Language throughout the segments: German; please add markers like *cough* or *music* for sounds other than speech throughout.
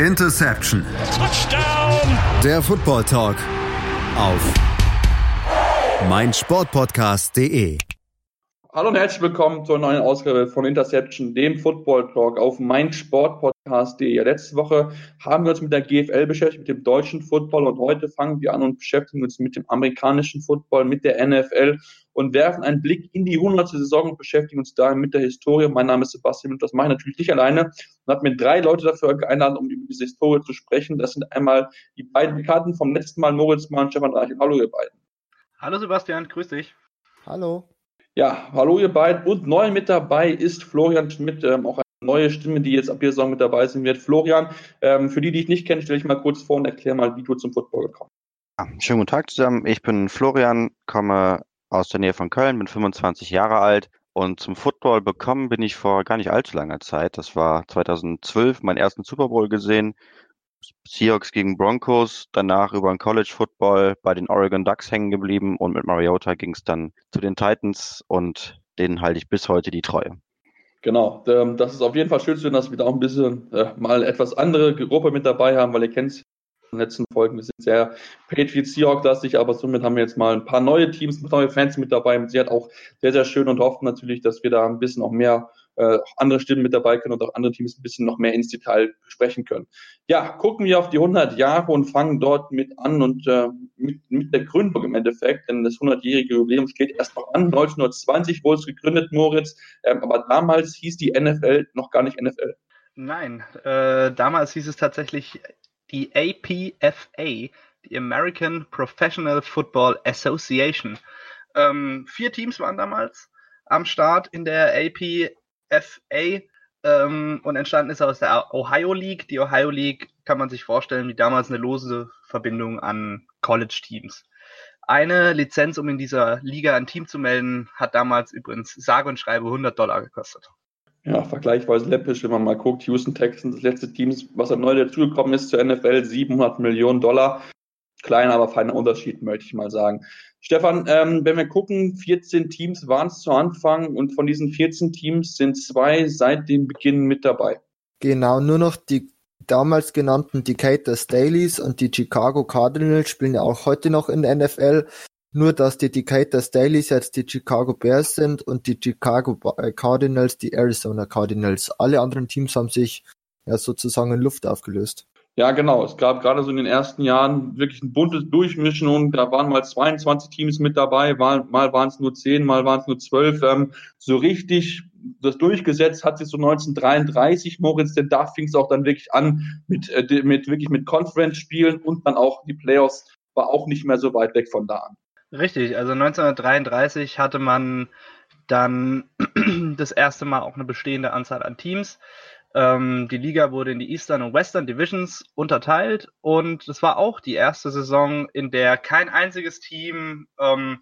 Interception. Touchdown. Der Football Talk auf meinsportpodcast.de. Hallo und herzlich willkommen zur neuen Ausgabe von Interception, dem Football Talk auf meinsportpodcast.de. Letzte Woche haben wir uns mit der GFL beschäftigt, mit dem deutschen Football und heute fangen wir an und beschäftigen uns mit dem amerikanischen Football, mit der NFL und werfen einen Blick in die 100. Saison und beschäftigen uns da mit der Historie. Mein Name ist Sebastian und das mache ich natürlich nicht alleine und habe mir drei Leute dafür eingeladen, um über diese Historie zu sprechen. Das sind einmal die beiden Bekannten vom letzten Mal, Moritz Mann und Stefan Reich. Hallo ihr beiden. Hallo Sebastian, grüß dich. Hallo. Ja, hallo ihr beiden. Und neu mit dabei ist Florian Schmidt, ähm, auch neue Stimme, die jetzt ab dieser Saison mit dabei sein wird. Florian, ähm, für die, die ich nicht kenne, stelle ich mal kurz vor und erkläre mal, wie du zum Football gekommen bist. Ja, schönen guten Tag zusammen. Ich bin Florian, komme aus der Nähe von Köln, bin 25 Jahre alt und zum Football bekommen bin ich vor gar nicht allzu langer Zeit. Das war 2012 meinen ersten Super Bowl gesehen. Seahawks gegen Broncos, danach über den College Football bei den Oregon Ducks hängen geblieben und mit Mariota ging es dann zu den Titans und denen halte ich bis heute die Treue. Genau, ähm, das ist auf jeden Fall schön zu sehen, dass wir da auch ein bisschen äh, mal etwas andere Gruppe mit dabei haben, weil ihr kennt in den letzten Folgen, wir sind sehr Patriots Seahawks-lastig, aber somit haben wir jetzt mal ein paar neue Teams, neue Fans mit dabei. Sie hat auch sehr, sehr schön und hoffen natürlich, dass wir da ein bisschen auch mehr äh, andere Stimmen mit dabei können und auch andere Teams ein bisschen noch mehr ins Detail besprechen können. Ja, gucken wir auf die 100 Jahre und fangen dort mit an und äh, mit, mit der Gründung im Endeffekt, denn das 100-jährige Jubiläum steht erst noch an. 1920 wurde es gegründet, Moritz, ähm, aber damals hieß die NFL noch gar nicht NFL. Nein, äh, damals hieß es tatsächlich die APFA, die American Professional Football Association. Ähm, vier Teams waren damals am Start in der APFA ähm, und entstanden ist aus der Ohio League. Die Ohio League kann man sich vorstellen wie damals eine lose Verbindung an College-Teams. Eine Lizenz, um in dieser Liga ein Team zu melden, hat damals übrigens sage und schreibe 100 Dollar gekostet ja, vergleichsweise läppisch, wenn man mal guckt, Houston Texans, das letzte Team, was neu dazugekommen ist zur NFL, 700 Millionen Dollar. Kleiner, aber feiner Unterschied, möchte ich mal sagen. Stefan, ähm, wenn wir gucken, 14 Teams waren es zu Anfang und von diesen 14 Teams sind zwei seit dem Beginn mit dabei. Genau, nur noch die damals genannten Decatur Staleys und die Chicago Cardinals spielen ja auch heute noch in der NFL. Nur dass die Decatur Staleys jetzt die Chicago Bears sind und die Chicago äh, Cardinals die Arizona Cardinals. Alle anderen Teams haben sich ja sozusagen in Luft aufgelöst. Ja, genau. Es gab gerade so in den ersten Jahren wirklich ein buntes Durchmischen und da waren mal 22 Teams mit dabei, mal, mal waren es nur 10, mal waren es nur 12. Ähm, so richtig das durchgesetzt hat sich so 1933, Moritz, denn da fing es auch dann wirklich an mit, äh, mit wirklich mit Conference-Spielen und dann auch die Playoffs war auch nicht mehr so weit weg von da an. Richtig, also 1933 hatte man dann *clears throat* das erste Mal auch eine bestehende Anzahl an Teams. Ähm, die Liga wurde in die Eastern und Western Divisions unterteilt und es war auch die erste Saison, in der kein einziges Team ähm,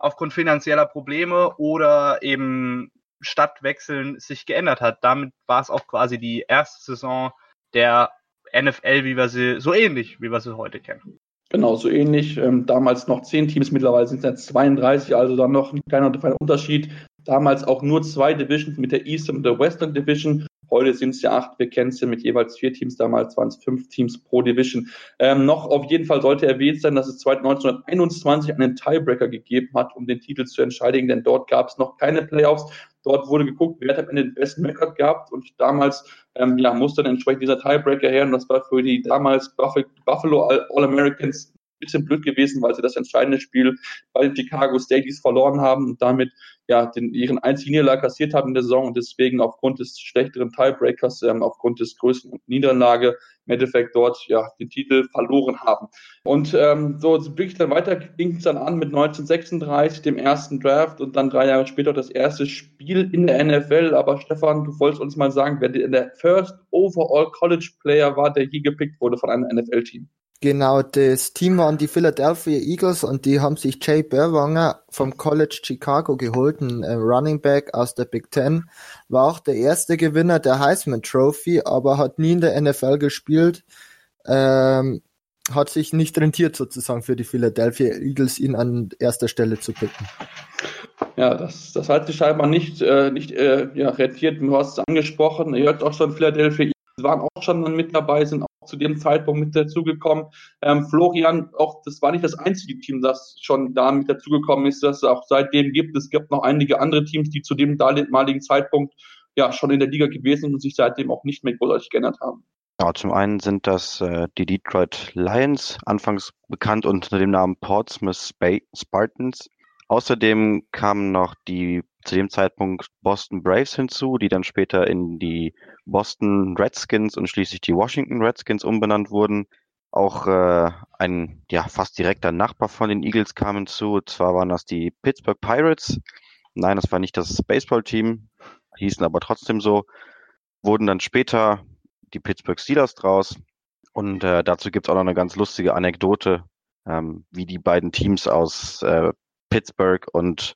aufgrund finanzieller Probleme oder eben Stadtwechseln sich geändert hat. Damit war es auch quasi die erste Saison der NFL, wie wir sie, so ähnlich, wie wir sie heute kennen. Genau, so ähnlich. Ähm, damals noch zehn Teams, mittlerweile sind es jetzt 32, also dann noch ein kleiner Unterschied. Damals auch nur zwei Divisions mit der Eastern und der Western Division. Heute sind es ja acht, wir mit jeweils vier Teams, damals waren es fünf Teams pro Division. Ähm, noch auf jeden Fall sollte erwähnt sein, dass es 1921 einen Tiebreaker gegeben hat, um den Titel zu entscheiden, denn dort gab es noch keine Playoffs. Dort wurde geguckt, wer hat am Ende den besten Rekord gehabt und damals ähm, ja, musste dann entsprechend dieser Tiebreaker her und das war für die damals Buffalo All-Americans bisschen blöd gewesen, weil sie das entscheidende Spiel bei den Chicago Stadies verloren haben und damit ja den, ihren einzigen Niederlag kassiert haben in der Saison und deswegen aufgrund des schlechteren Tiebreakers, ähm, aufgrund des größten Niederlage im Endeffekt dort ja den Titel verloren haben. Und ähm, so wirklich dann weiter ging es dann an mit 1936, dem ersten Draft und dann drei Jahre später das erste Spiel in der NFL. Aber Stefan, du wolltest uns mal sagen, wer der First Overall College Player war, der je gepickt wurde von einem NFL-Team. Genau, das Team waren die Philadelphia Eagles und die haben sich Jay Berwanger vom College Chicago geholt, ein äh, Running Back aus der Big Ten. War auch der erste Gewinner der Heisman Trophy, aber hat nie in der NFL gespielt. Ähm, hat sich nicht rentiert sozusagen für die Philadelphia Eagles, ihn an erster Stelle zu picken. Ja, das, das hat sich scheinbar nicht, äh, nicht äh, ja, rentiert. Du hast es angesprochen. Ihr hört auch schon Philadelphia Eagles waren auch schon mit dabei, sind zu dem Zeitpunkt mit dazugekommen. Ähm, Florian, auch das war nicht das einzige Team, das schon da mit dazugekommen ist, das es auch seitdem gibt. Es gibt noch einige andere Teams, die zu dem damaligen Zeitpunkt ja schon in der Liga gewesen sind und sich seitdem auch nicht mehr großartig geändert haben. Ja, zum einen sind das äh, die Detroit Lions, anfangs bekannt unter dem Namen Portsmouth Spartans. Außerdem kamen noch die zu dem Zeitpunkt Boston Braves hinzu, die dann später in die Boston Redskins und schließlich die Washington Redskins umbenannt wurden. Auch äh, ein ja fast direkter Nachbar von den Eagles kam hinzu. Zwar waren das die Pittsburgh Pirates. Nein, das war nicht das Baseballteam, hießen aber trotzdem so. Wurden dann später die Pittsburgh Steelers draus. Und äh, dazu gibt's auch noch eine ganz lustige Anekdote, ähm, wie die beiden Teams aus äh, Pittsburgh und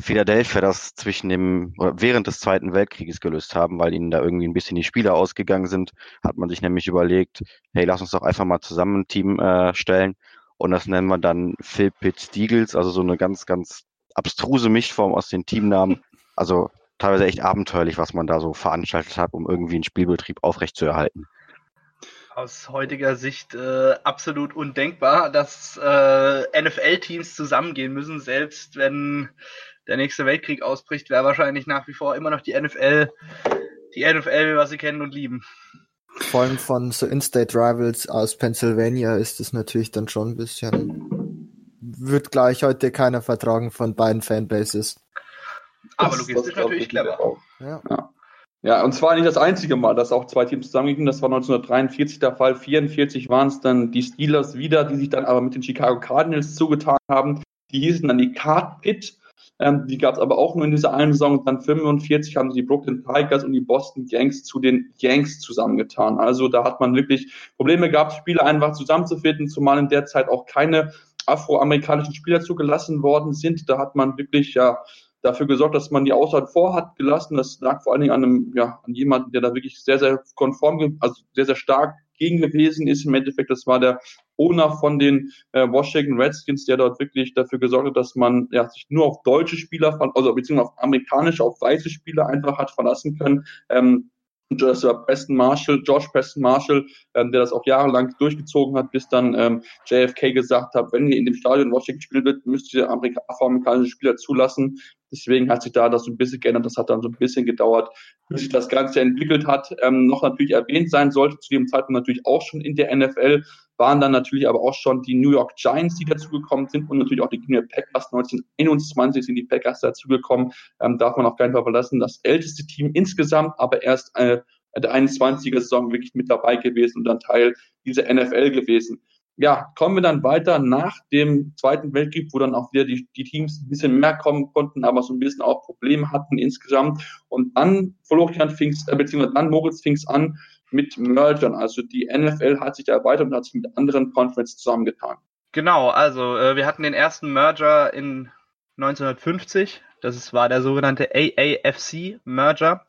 Philadelphia das zwischen dem während des Zweiten Weltkrieges gelöst haben, weil ihnen da irgendwie ein bisschen die Spieler ausgegangen sind, hat man sich nämlich überlegt, hey, lass uns doch einfach mal zusammen ein Team äh, stellen und das nennen wir dann Phil Pitt Steagles, also so eine ganz, ganz abstruse Mischform aus den Teamnamen. Also teilweise echt abenteuerlich, was man da so veranstaltet hat, um irgendwie einen Spielbetrieb aufrechtzuerhalten aus heutiger Sicht äh, absolut undenkbar, dass äh, NFL-Teams zusammengehen müssen, selbst wenn der nächste Weltkrieg ausbricht, wäre wahrscheinlich nach wie vor immer noch die NFL, die NFL, was sie kennen und lieben. Vor allem von so In-State Rivals aus Pennsylvania ist es natürlich dann schon ein bisschen, wird gleich heute keiner vertragen von beiden Fanbases. Aber logistisch natürlich clever. Ja. ja. Ja, und zwar nicht das einzige Mal, dass auch zwei Teams zusammengingen. Das war 1943 der Fall. 44 waren es dann die Steelers wieder, die sich dann aber mit den Chicago Cardinals zugetan haben. Die hießen dann die Card Pit. Ähm, die gab es aber auch nur in dieser einen Saison. Dann 45 haben sie die Brooklyn Tigers und die Boston Yanks zu den Yanks zusammengetan. Also da hat man wirklich Probleme gehabt, Spieler einfach zusammenzufinden, zumal in der Zeit auch keine afroamerikanischen Spieler zugelassen worden sind. Da hat man wirklich ja dafür gesorgt, dass man die Auswahl vorhat gelassen. Das lag vor allen Dingen an einem, ja, an jemanden, der da wirklich sehr, sehr konform, also sehr, sehr stark gegen gewesen ist. Im Endeffekt, das war der Owner von den äh, Washington Redskins, der dort wirklich dafür gesorgt hat, dass man ja, sich nur auf deutsche Spieler, also beziehungsweise auf amerikanische, auf weiße Spieler einfach hat verlassen können. Ähm, das war Preston Marshall, Josh Preston Marshall, ähm, der das auch jahrelang durchgezogen hat, bis dann ähm, JFK gesagt hat, wenn ihr in dem Stadion Washington gespielt wird, müsst ihr Amerika afroamerikanische Spieler zulassen. Deswegen hat sich da das so ein bisschen geändert. Das hat dann so ein bisschen gedauert, bis sich das Ganze entwickelt hat. Ähm, noch natürlich erwähnt sein sollte, zu dem Zeitpunkt natürlich auch schon in der NFL, waren dann natürlich aber auch schon die New York Giants, die dazugekommen sind und natürlich auch die Green Bay Packers. 1921 sind die Packers dazugekommen. Ähm, darf man auf keinen Fall verlassen. Das älteste Team insgesamt, aber erst äh, der 21er Saison wirklich mit dabei gewesen und dann Teil dieser NFL gewesen ja, kommen wir dann weiter nach dem Zweiten Weltkrieg, wo dann auch wieder die, die Teams ein bisschen mehr kommen konnten, aber so ein bisschen auch Probleme hatten insgesamt. Und dann Florian fing's, äh, beziehungsweise dann Moritz fing's an mit Mergern. Also die NFL hat sich da erweitert und hat sich mit anderen Conferences zusammengetan. Genau, also äh, wir hatten den ersten Merger in 1950. Das war der sogenannte AAFC-Merger.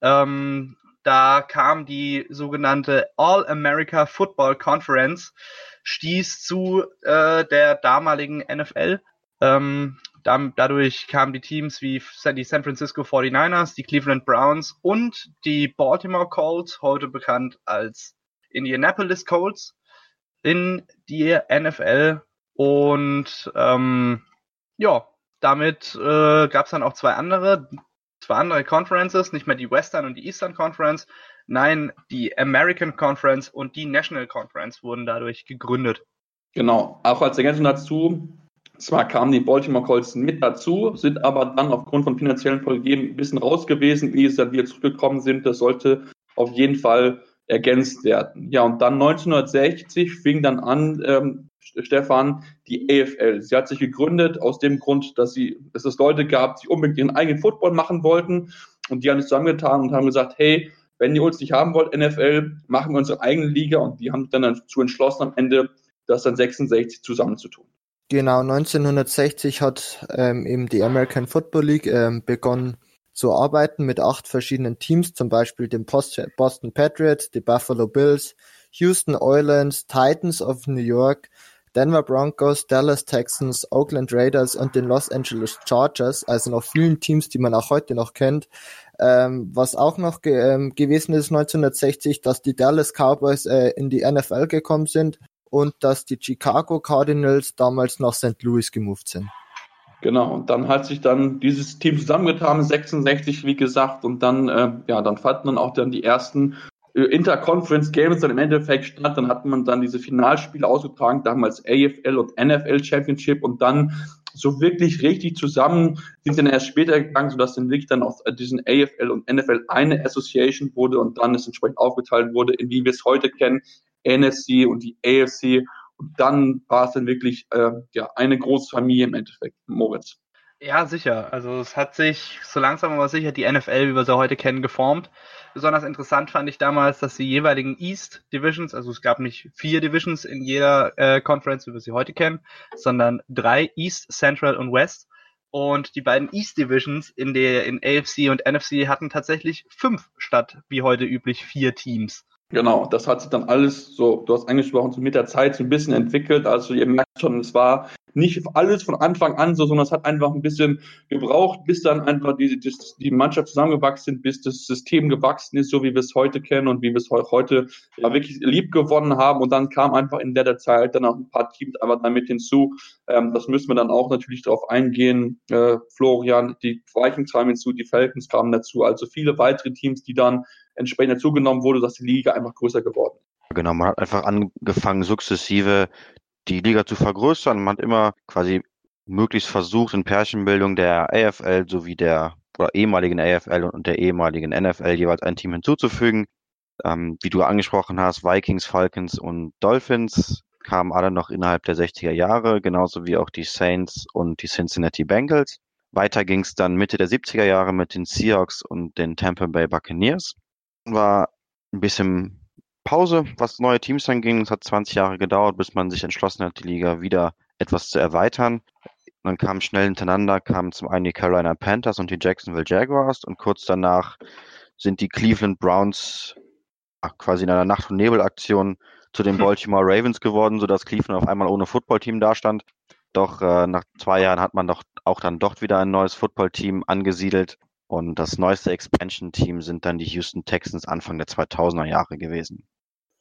Ähm, da kam die sogenannte All-America Football Conference stieß zu äh, der damaligen NFL. Ähm, dann, dadurch kamen die Teams wie die San Francisco 49ers, die Cleveland Browns und die Baltimore Colts, heute bekannt als Indianapolis Colts, in die NFL. Und ähm, ja, damit äh, gab es dann auch zwei andere, zwei andere Conferences, nicht mehr die Western und die Eastern Conference, Nein, die American Conference und die National Conference wurden dadurch gegründet. Genau, auch als Ergänzung dazu, zwar kamen die Baltimore Colts mit dazu, sind aber dann aufgrund von finanziellen Problemen ein bisschen raus gewesen, wie sie dann wieder zurückgekommen sind. Das sollte auf jeden Fall ergänzt werden. Ja, und dann 1960 fing dann an, ähm, Stefan, die AFL. Sie hat sich gegründet aus dem Grund, dass sie, dass es Leute gab, die unbedingt ihren eigenen Football machen wollten und die haben sich zusammengetan und haben gesagt, hey, wenn ihr uns nicht haben wollt, NFL, machen wir unsere eigene Liga und die haben dann dazu entschlossen, am Ende das dann 66 zusammenzutun. Genau, 1960 hat ähm, eben die American Football League ähm, begonnen zu arbeiten mit acht verschiedenen Teams, zum Beispiel dem Boston Patriots, die Buffalo Bills, Houston Oilers, Titans of New York, Denver Broncos, Dallas Texans, Oakland Raiders und den Los Angeles Chargers, also noch vielen Teams, die man auch heute noch kennt. Ähm, was auch noch ge ähm, gewesen ist 1960, dass die Dallas Cowboys äh, in die NFL gekommen sind und dass die Chicago Cardinals damals nach St. Louis gemoved sind. Genau, und dann hat sich dann dieses Team zusammengetan, 66 wie gesagt, und dann, äh, ja, dann fanden dann auch dann die ersten Interconference Games dann im Endeffekt statt. Dann hat man dann diese Finalspiele ausgetragen, damals AFL und NFL Championship und dann so wirklich richtig zusammen sind dann erst später gegangen, sodass dann wirklich dann aus diesen AFL und NFL eine Association wurde und dann es entsprechend aufgeteilt wurde, in wie wir es heute kennen, NFC und die AFC und dann war es dann wirklich äh, ja, eine große Familie im Endeffekt, Moritz. Ja, sicher. Also es hat sich so langsam aber sicher die NFL, wie wir sie heute kennen, geformt. Besonders interessant fand ich damals, dass die jeweiligen East Divisions, also es gab nicht vier Divisions in jeder äh, Conference, wie wir sie heute kennen, sondern drei East, Central und West. Und die beiden East Divisions in der in AFC und NFC hatten tatsächlich fünf statt wie heute üblich vier Teams. Genau, das hat sich dann alles so, du hast angesprochen, so mit der Zeit so ein bisschen entwickelt. Also ihr merkt schon, es war nicht alles von Anfang an so, sondern es hat einfach ein bisschen gebraucht, bis dann einfach die, die, die Mannschaft zusammengewachsen ist, bis das System gewachsen ist, so wie wir es heute kennen und wie wir es heute ja wirklich lieb gewonnen haben. Und dann kam einfach in der Zeit dann auch ein paar Teams aber damit hinzu. Ähm, das müssen wir dann auch natürlich darauf eingehen. Äh, Florian, die Vikings kamen hinzu, die Falcons kamen dazu, also viele weitere Teams, die dann entsprechend dazugenommen wurde, dass die Liga einfach größer geworden ist. Genau, man hat einfach angefangen, sukzessive die Liga zu vergrößern. Man hat immer quasi möglichst versucht, in Pärchenbildung der AFL sowie der oder ehemaligen AFL und der ehemaligen NFL jeweils ein Team hinzuzufügen. Ähm, wie du angesprochen hast, Vikings, Falcons und Dolphins kamen alle noch innerhalb der 60er Jahre, genauso wie auch die Saints und die Cincinnati Bengals. Weiter ging es dann Mitte der 70er Jahre mit den Seahawks und den Tampa Bay Buccaneers war ein bisschen Pause, was neue Teams anging. Es hat 20 Jahre gedauert, bis man sich entschlossen hat, die Liga wieder etwas zu erweitern. Dann kamen schnell hintereinander, kamen zum einen die Carolina Panthers und die Jacksonville Jaguars und kurz danach sind die Cleveland Browns quasi in einer Nacht- und Nebelaktion zu den hm. Baltimore Ravens geworden, sodass Cleveland auf einmal ohne Footballteam dastand. Doch äh, nach zwei Jahren hat man doch auch dann doch wieder ein neues Footballteam angesiedelt und das neueste Expansion-Team sind dann die Houston Texans Anfang der 2000er Jahre gewesen.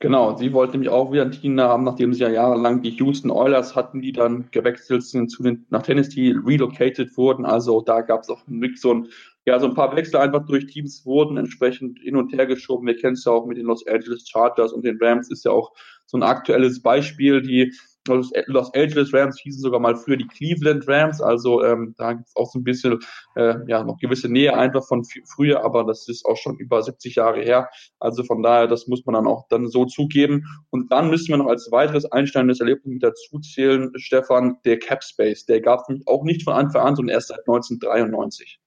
Genau, sie wollten nämlich auch wieder ein Team haben, nachdem sie ja jahrelang die Houston Oilers hatten, die dann gewechselt sind zu den, nach Tennessee, relocated wurden. Also da gab es auch so ein, ja, so ein paar Wechsel einfach durch Teams wurden entsprechend hin und her geschoben. Wir kennen es ja auch mit den Los Angeles Chargers und den Rams ist ja auch so ein aktuelles Beispiel, die Los Angeles Rams hießen sogar mal früher die Cleveland Rams, also ähm, da gibt es auch so ein bisschen äh, ja noch gewisse Nähe einfach von früher, aber das ist auch schon über 70 Jahre her. Also von daher, das muss man dann auch dann so zugeben. Und dann müssen wir noch als weiteres einsteigendes Erlebnis mit dazu zählen, Stefan, der Cap Space, der gab es auch nicht von Anfang an, sondern erst seit 1993.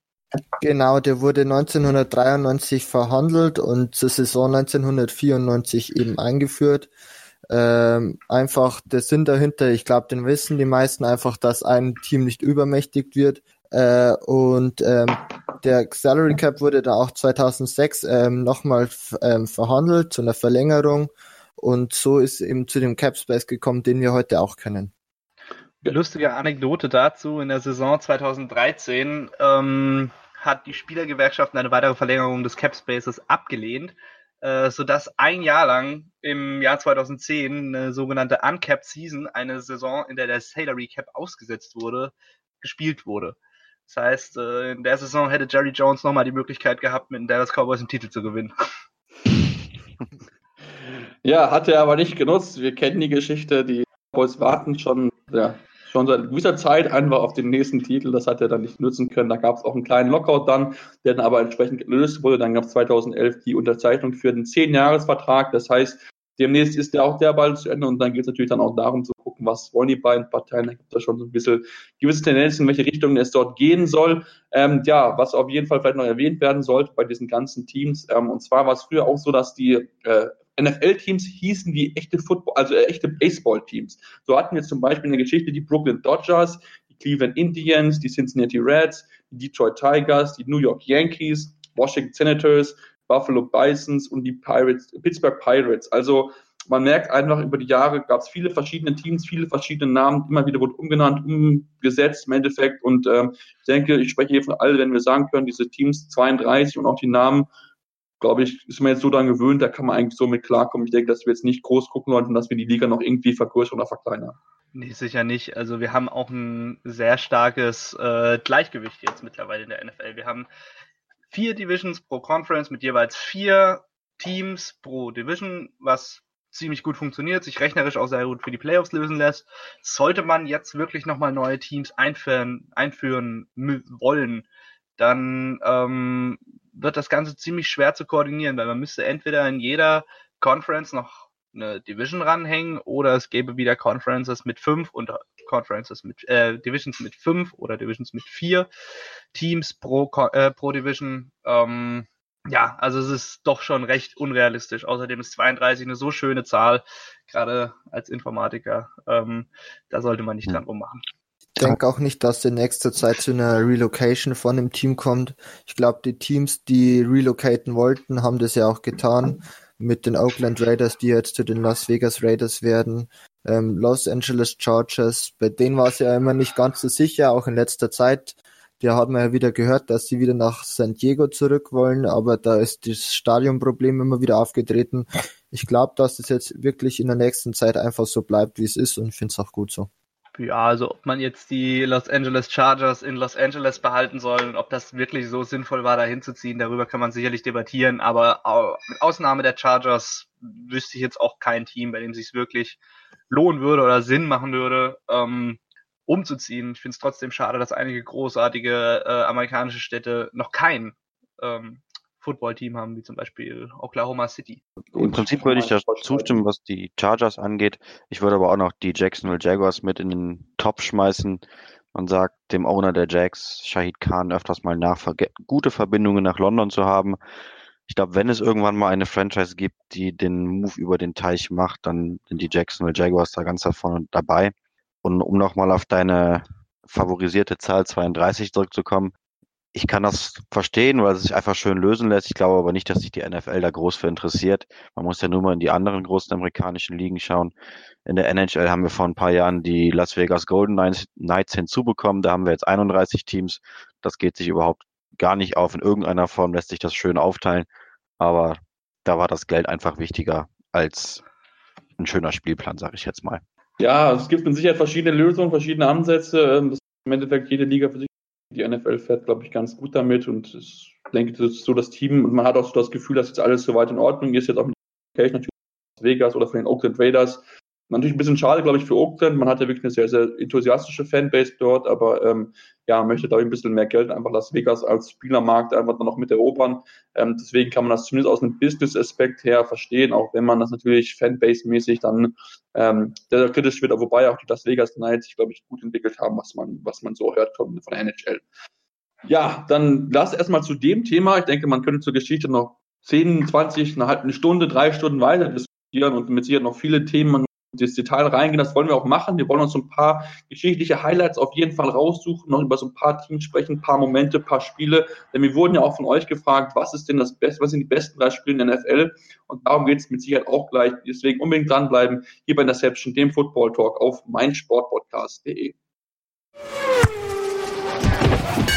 Genau, der wurde 1993 verhandelt und zur Saison 1994 eben eingeführt. Ähm, einfach der Sinn dahinter, ich glaube, den wissen die meisten einfach, dass ein Team nicht übermächtigt wird. Äh, und ähm, der Salary Cap wurde da auch 2006 ähm, nochmal ähm, verhandelt zu einer Verlängerung. Und so ist eben zu dem Cap Space gekommen, den wir heute auch kennen. Lustige Anekdote dazu, in der Saison 2013 ähm, hat die Spielergewerkschaft eine weitere Verlängerung des Cap Spaces abgelehnt äh, sodass ein Jahr lang im Jahr 2010 eine sogenannte Uncapped Season, eine Saison, in der der Salary Cap ausgesetzt wurde, gespielt wurde. Das heißt, äh, in der Saison hätte Jerry Jones nochmal die Möglichkeit gehabt, mit den Dallas Cowboys einen Titel zu gewinnen. *laughs* Ja, hat er aber nicht genutzt. Wir kennen die Geschichte. Die Cowboys warten schon ja, schon seit gewisser Zeit einfach auf den nächsten Titel. Das hat er dann nicht nutzen können. Da gab es auch einen kleinen Lockout dann, der dann aber entsprechend gelöst wurde. Dann gab es 2011 die Unterzeichnung für den 10-Jahres-Vertrag. Das heißt, demnächst ist ja auch der Ball zu Ende und dann geht es natürlich dann auch darum zu gucken, was wollen die beiden Parteien. Da gibt es schon so ein bisschen gewisse Tendenzen, in welche Richtung es dort gehen soll. Ähm, ja, was auf jeden Fall vielleicht noch erwähnt werden sollte bei diesen ganzen Teams. Ähm, und zwar war es früher auch so, dass die äh, NFL-Teams hießen wie echte Football, also äh, echte Baseball-Teams. So hatten wir zum Beispiel eine Geschichte die Brooklyn Dodgers, die Cleveland Indians, die Cincinnati Reds, die Detroit Tigers, die New York Yankees, Washington Senators, Buffalo Bisons und die Pirates, Pittsburgh Pirates. Also man merkt einfach, über die Jahre gab es viele verschiedene Teams, viele verschiedene Namen, immer wieder wurde umgenannt, umgesetzt im Endeffekt. Und ähm, ich denke, ich spreche hier von allen, wenn wir sagen können, diese Teams 32 und auch die Namen, glaube ich, ist man jetzt so daran gewöhnt, da kann man eigentlich so mit klarkommen. Ich denke, dass wir jetzt nicht groß gucken sollten, dass wir die Liga noch irgendwie vergrößern oder verkleinern. Nee, sicher nicht. Also wir haben auch ein sehr starkes äh, Gleichgewicht jetzt mittlerweile in der NFL. Wir haben vier Divisions pro Conference mit jeweils vier Teams pro Division, was ziemlich gut funktioniert, sich rechnerisch auch sehr gut für die Playoffs lösen lässt. Sollte man jetzt wirklich nochmal neue Teams einführen, einführen wollen, dann ähm, wird das Ganze ziemlich schwer zu koordinieren, weil man müsste entweder in jeder Conference noch eine Division ranhängen oder es gäbe wieder Conferences mit fünf und Conferences mit äh, Divisions mit fünf oder Divisions mit vier Teams pro äh, pro Division. Ähm, ja, also es ist doch schon recht unrealistisch. Außerdem ist 32 eine so schöne Zahl, gerade als Informatiker. Ähm, da sollte man nicht hm. dran rummachen. Denke auch nicht, dass in nächster Zeit zu einer Relocation von dem Team kommt. Ich glaube, die Teams, die relocaten wollten, haben das ja auch getan mit den Oakland Raiders, die jetzt zu den Las Vegas Raiders werden. Ähm, Los Angeles Chargers, bei denen war es ja immer nicht ganz so sicher, auch in letzter Zeit. Da hat man ja wieder gehört, dass sie wieder nach San Diego zurück wollen, aber da ist das Stadionproblem immer wieder aufgetreten. Ich glaube, dass es jetzt wirklich in der nächsten Zeit einfach so bleibt, wie es ist und ich finde es auch gut so. Ja, also ob man jetzt die Los Angeles Chargers in Los Angeles behalten soll und ob das wirklich so sinnvoll war, da hinzuziehen, darüber kann man sicherlich debattieren. Aber mit Ausnahme der Chargers wüsste ich jetzt auch kein Team, bei dem es sich wirklich lohnen würde oder Sinn machen würde, ähm, umzuziehen. Ich finde es trotzdem schade, dass einige großartige äh, amerikanische Städte noch kein ähm, Football-Team haben, wie zum Beispiel Oklahoma City. Im Prinzip würde ich da zustimmen, was die Chargers angeht. Ich würde aber auch noch die Jacksonville Jaguars mit in den Top schmeißen. Man sagt dem Owner der Jacks, Shahid Khan, öfters mal nach, gute Verbindungen nach London zu haben. Ich glaube, wenn es irgendwann mal eine Franchise gibt, die den Move über den Teich macht, dann sind die Jacksonville Jaguars da ganz davon dabei. Und um nochmal auf deine favorisierte Zahl 32 zurückzukommen, ich kann das verstehen, weil es sich einfach schön lösen lässt. Ich glaube aber nicht, dass sich die NFL da groß für interessiert. Man muss ja nur mal in die anderen großen amerikanischen Ligen schauen. In der NHL haben wir vor ein paar Jahren die Las Vegas Golden Knights hinzubekommen. Da haben wir jetzt 31 Teams. Das geht sich überhaupt gar nicht auf. In irgendeiner Form lässt sich das schön aufteilen. Aber da war das Geld einfach wichtiger als ein schöner Spielplan, sage ich jetzt mal. Ja, es gibt mit Sicherheit verschiedene Lösungen, verschiedene Ansätze. Ähm, das im Endeffekt jede Liga für sich die NFL fährt, glaube ich, ganz gut damit und ich denke, das ist so das Team und man hat auch so das Gefühl, dass jetzt alles soweit in Ordnung ist, jetzt auch mit natürlich Vegas oder von den Oakland Raiders. Natürlich ein bisschen schade, glaube ich, für Oakland. Man hat ja wirklich eine sehr, sehr enthusiastische Fanbase dort, aber ähm, ja, möchte da ein bisschen mehr Geld einfach Las Vegas als Spielermarkt einfach noch mit erobern. Ähm, deswegen kann man das zumindest aus einem Business-Aspekt her verstehen, auch wenn man das natürlich Fanbase-mäßig dann ähm, sehr, sehr kritisch wird, wobei auch die Las Vegas Knights sich, glaube ich, gut entwickelt haben, was man, was man so hört von, von der NHL. Ja, dann lass erstmal zu dem Thema. Ich denke, man könnte zur Geschichte noch 10, 20, eine halbe Stunde, drei Stunden weiter diskutieren und mit Sicherheit noch viele Themen das Detail reingehen. Das wollen wir auch machen. Wir wollen uns ein paar geschichtliche Highlights auf jeden Fall raussuchen, noch über so ein paar Teams sprechen, ein paar Momente, ein paar Spiele. Denn wir wurden ja auch von euch gefragt, was ist denn das Beste, was sind die besten drei Spiele in der NFL? Und darum geht es mit Sicherheit auch gleich. Deswegen unbedingt dranbleiben hier bei Interception, dem Football Talk auf meinsportpodcast.de.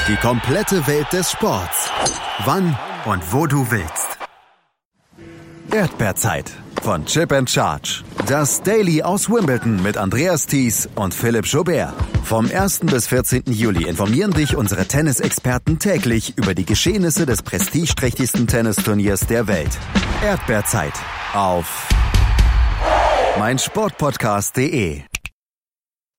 Die komplette Welt des Sports. Wann und wo du willst. Erdbeerzeit von Chip and Charge. Das Daily aus Wimbledon mit Andreas Thies und Philipp Jobert. Vom 1. bis 14. Juli informieren dich unsere Tennisexperten täglich über die Geschehnisse des prestigeträchtigsten Tennisturniers der Welt. Erdbeerzeit auf meinsportpodcast.de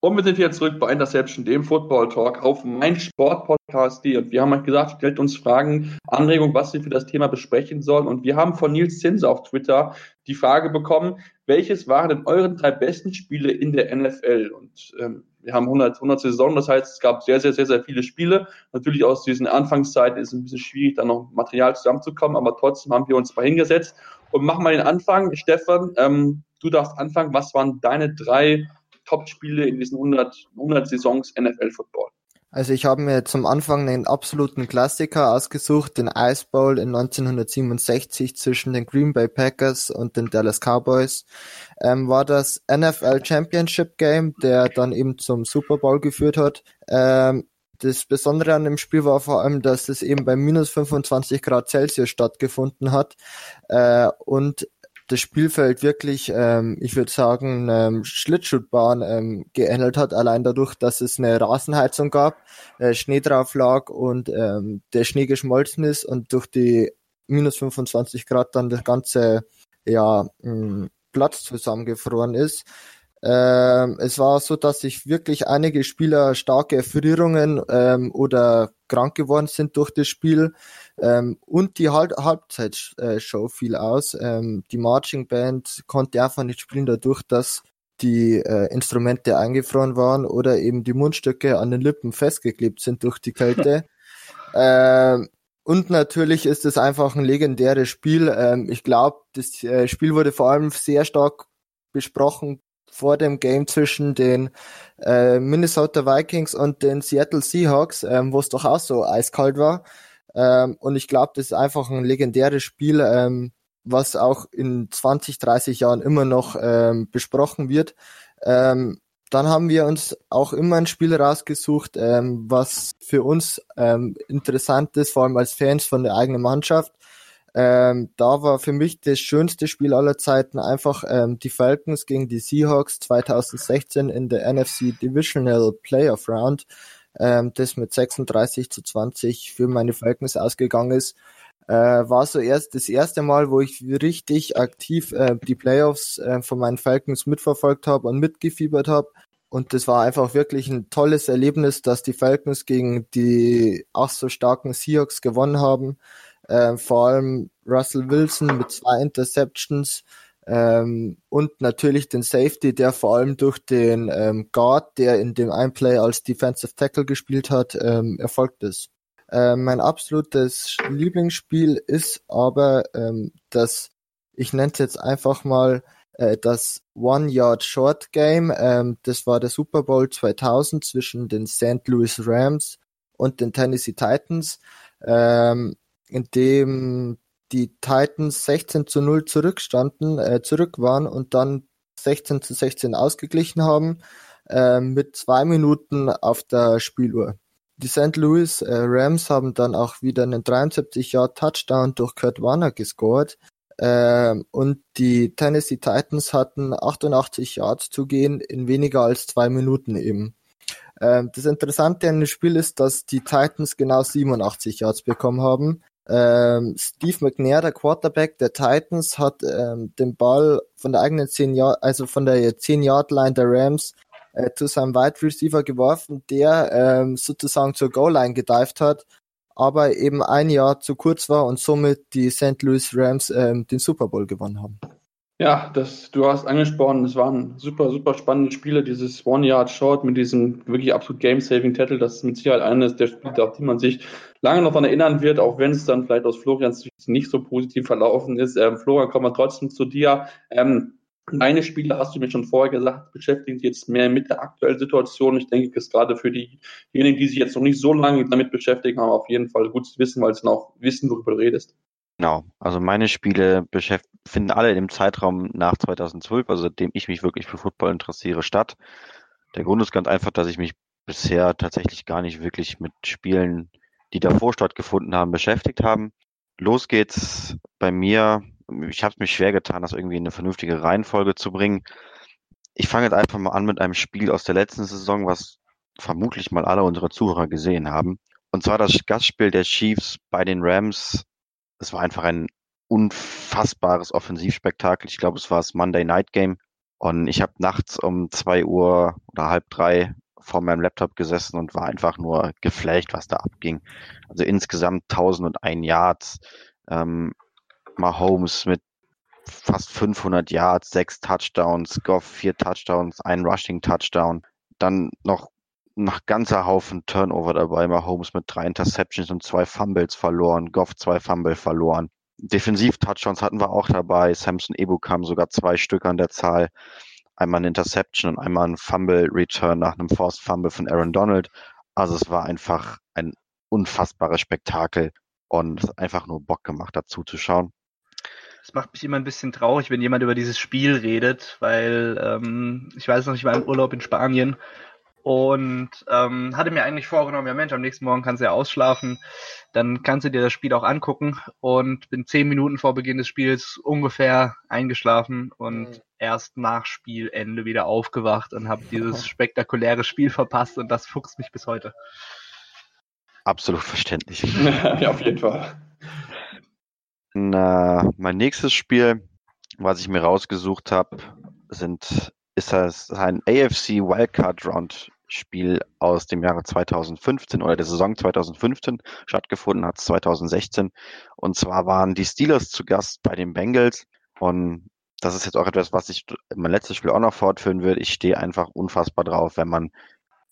und wir sind hier zurück bei Interception, dem Football Talk auf mein Sportpodcast.de. Und wir haben halt gesagt, stellt uns Fragen, Anregungen, was wir für das Thema besprechen sollen. Und wir haben von Nils Zinse auf Twitter die Frage bekommen, welches waren denn euren drei besten Spiele in der NFL? Und ähm, wir haben 100, 100 Saisonen, das heißt, es gab sehr, sehr, sehr, sehr viele Spiele. Natürlich aus diesen Anfangszeiten ist es ein bisschen schwierig, da noch Material zusammenzukommen, aber trotzdem haben wir uns mal hingesetzt und machen mal den Anfang. Stefan, ähm, du darfst anfangen. Was waren deine drei Top-Spiele in diesen 100, 100 Saisons NFL-Football? Also ich habe mir zum Anfang einen absoluten Klassiker ausgesucht, den Ice Bowl in 1967 zwischen den Green Bay Packers und den Dallas Cowboys. Ähm, war das NFL Championship Game, der dann eben zum Super Bowl geführt hat. Ähm, das Besondere an dem Spiel war vor allem, dass es eben bei minus 25 Grad Celsius stattgefunden hat äh, und das Spielfeld wirklich, ähm, ich würde sagen, ähm, Schlittschuhbahn ähm, geähnelt hat, allein dadurch, dass es eine Rasenheizung gab, äh, Schnee drauf lag und ähm, der Schnee geschmolzen ist und durch die minus 25 Grad dann das ganze ja, mh, Platz zusammengefroren ist. Ähm, es war so, dass sich wirklich einige Spieler starke Erfrierungen ähm, oder krank geworden sind durch das Spiel. Ähm, und die Halb Halbzeitshow fiel aus. Ähm, die Marching Band konnte einfach nicht spielen, dadurch, dass die äh, Instrumente eingefroren waren oder eben die Mundstücke an den Lippen festgeklebt sind durch die Kälte. *laughs* ähm, und natürlich ist es einfach ein legendäres Spiel. Ähm, ich glaube, das äh, Spiel wurde vor allem sehr stark besprochen vor dem Game zwischen den äh, Minnesota Vikings und den Seattle Seahawks, ähm, wo es doch auch so eiskalt war. Ähm, und ich glaube, das ist einfach ein legendäres Spiel, ähm, was auch in 20, 30 Jahren immer noch ähm, besprochen wird. Ähm, dann haben wir uns auch immer ein Spiel rausgesucht, ähm, was für uns ähm, interessant ist, vor allem als Fans von der eigenen Mannschaft. Ähm, da war für mich das schönste Spiel aller Zeiten einfach ähm, die Falcons gegen die Seahawks 2016 in der NFC Divisional Playoff Round, ähm, das mit 36 zu 20 für meine Falcons ausgegangen ist. Äh, war so erst das erste Mal, wo ich richtig aktiv äh, die Playoffs äh, von meinen Falcons mitverfolgt habe und mitgefiebert habe. Und das war einfach wirklich ein tolles Erlebnis, dass die Falcons gegen die auch so starken Seahawks gewonnen haben. Ähm, vor allem Russell Wilson mit zwei Interceptions ähm, und natürlich den Safety, der vor allem durch den ähm, Guard, der in dem einen Play als Defensive Tackle gespielt hat, ähm, erfolgt ist. Ähm, mein absolutes Lieblingsspiel ist aber ähm, das, ich nenne es jetzt einfach mal äh, das One Yard Short Game. Ähm, das war der Super Bowl 2000 zwischen den St. Louis Rams und den Tennessee Titans. Ähm, in dem die Titans 16 zu 0 zurückstanden, äh, zurück waren und dann 16 zu 16 ausgeglichen haben, äh, mit zwei Minuten auf der Spieluhr. Die St. Louis äh, Rams haben dann auch wieder einen 73 Yard Touchdown durch Kurt Warner gescored. Äh, und die Tennessee Titans hatten 88 Yards zu gehen in weniger als zwei Minuten eben. Ähm, das Interessante an dem Spiel ist, dass die Titans genau 87 Yards bekommen haben ähm, Steve McNair, der Quarterback der Titans, hat ähm, den Ball von der eigenen 10 Yard, also von der 10 Yard Line der Rams äh, zu seinem Wide Receiver geworfen, der ähm, sozusagen zur Goal Line gedived hat, aber eben ein Jahr zu kurz war und somit die St. Louis Rams ähm, den Super Bowl gewonnen haben. Ja, das, du hast angesprochen, es waren super, super spannende Spiele. Dieses One-Yard-Short mit diesem wirklich absolut Game-Saving-Titel, das ist mit Sicherheit eines der Spiele, auf die man sich lange noch daran erinnern wird, auch wenn es dann vielleicht aus Florians Sicht nicht so positiv verlaufen ist. Ähm, Florian, kommen wir trotzdem zu dir. Ähm, Deine Spiele, hast du mir schon vorher gesagt, beschäftigen sich jetzt mehr mit der aktuellen Situation. Ich denke, es ist gerade für diejenigen, die sich jetzt noch nicht so lange damit beschäftigen, haben auf jeden Fall gut zu wissen, weil sie dann auch wissen, worüber du redest. Genau, also meine Spiele finden alle im Zeitraum nach 2012, also seitdem ich mich wirklich für Football interessiere, statt. Der Grund ist ganz einfach, dass ich mich bisher tatsächlich gar nicht wirklich mit Spielen, die davor stattgefunden haben, beschäftigt haben. Los geht's bei mir. Ich habe es mich schwer getan, das irgendwie in eine vernünftige Reihenfolge zu bringen. Ich fange jetzt einfach mal an mit einem Spiel aus der letzten Saison, was vermutlich mal alle unsere Zuhörer gesehen haben. Und zwar das Gastspiel der Chiefs bei den Rams es war einfach ein unfassbares Offensivspektakel. Ich glaube, es war das Monday Night Game. Und ich habe nachts um zwei Uhr oder halb drei vor meinem Laptop gesessen und war einfach nur geflasht, was da abging. Also insgesamt 1001 Yards. Ähm, Mahomes mit fast 500 Yards, sechs Touchdowns, Goff vier Touchdowns, ein Rushing Touchdown. Dann noch nach ganzer Haufen Turnover dabei. Mahomes mit drei Interceptions und zwei Fumbles verloren. Goff zwei Fumble verloren. Defensiv-Touchdowns hatten wir auch dabei. Samson Ebu kam sogar zwei Stück an der Zahl. Einmal ein Interception und einmal ein Fumble-Return nach einem Forced Fumble von Aaron Donald. Also es war einfach ein unfassbares Spektakel und einfach nur Bock gemacht, dazu zu schauen. Es macht mich immer ein bisschen traurig, wenn jemand über dieses Spiel redet, weil ähm, ich weiß noch, ich war im Urlaub in Spanien und ähm, hatte mir eigentlich vorgenommen, ja Mensch, am nächsten Morgen kannst du ja ausschlafen, dann kannst du dir das Spiel auch angucken und bin zehn Minuten vor Beginn des Spiels ungefähr eingeschlafen und mhm. erst nach Spielende wieder aufgewacht und habe dieses *laughs* spektakuläre Spiel verpasst und das fuchst mich bis heute. Absolut verständlich. *laughs* ja, auf jeden Fall. Na, mein nächstes Spiel, was ich mir rausgesucht habe, sind ist das ein AFC Wildcard Round Spiel aus dem Jahre 2015 oder der Saison 2015 stattgefunden hat, 2016. Und zwar waren die Steelers zu Gast bei den Bengals. Und das ist jetzt auch etwas, was ich mein letztes Spiel auch noch fortführen will. Ich stehe einfach unfassbar drauf, wenn man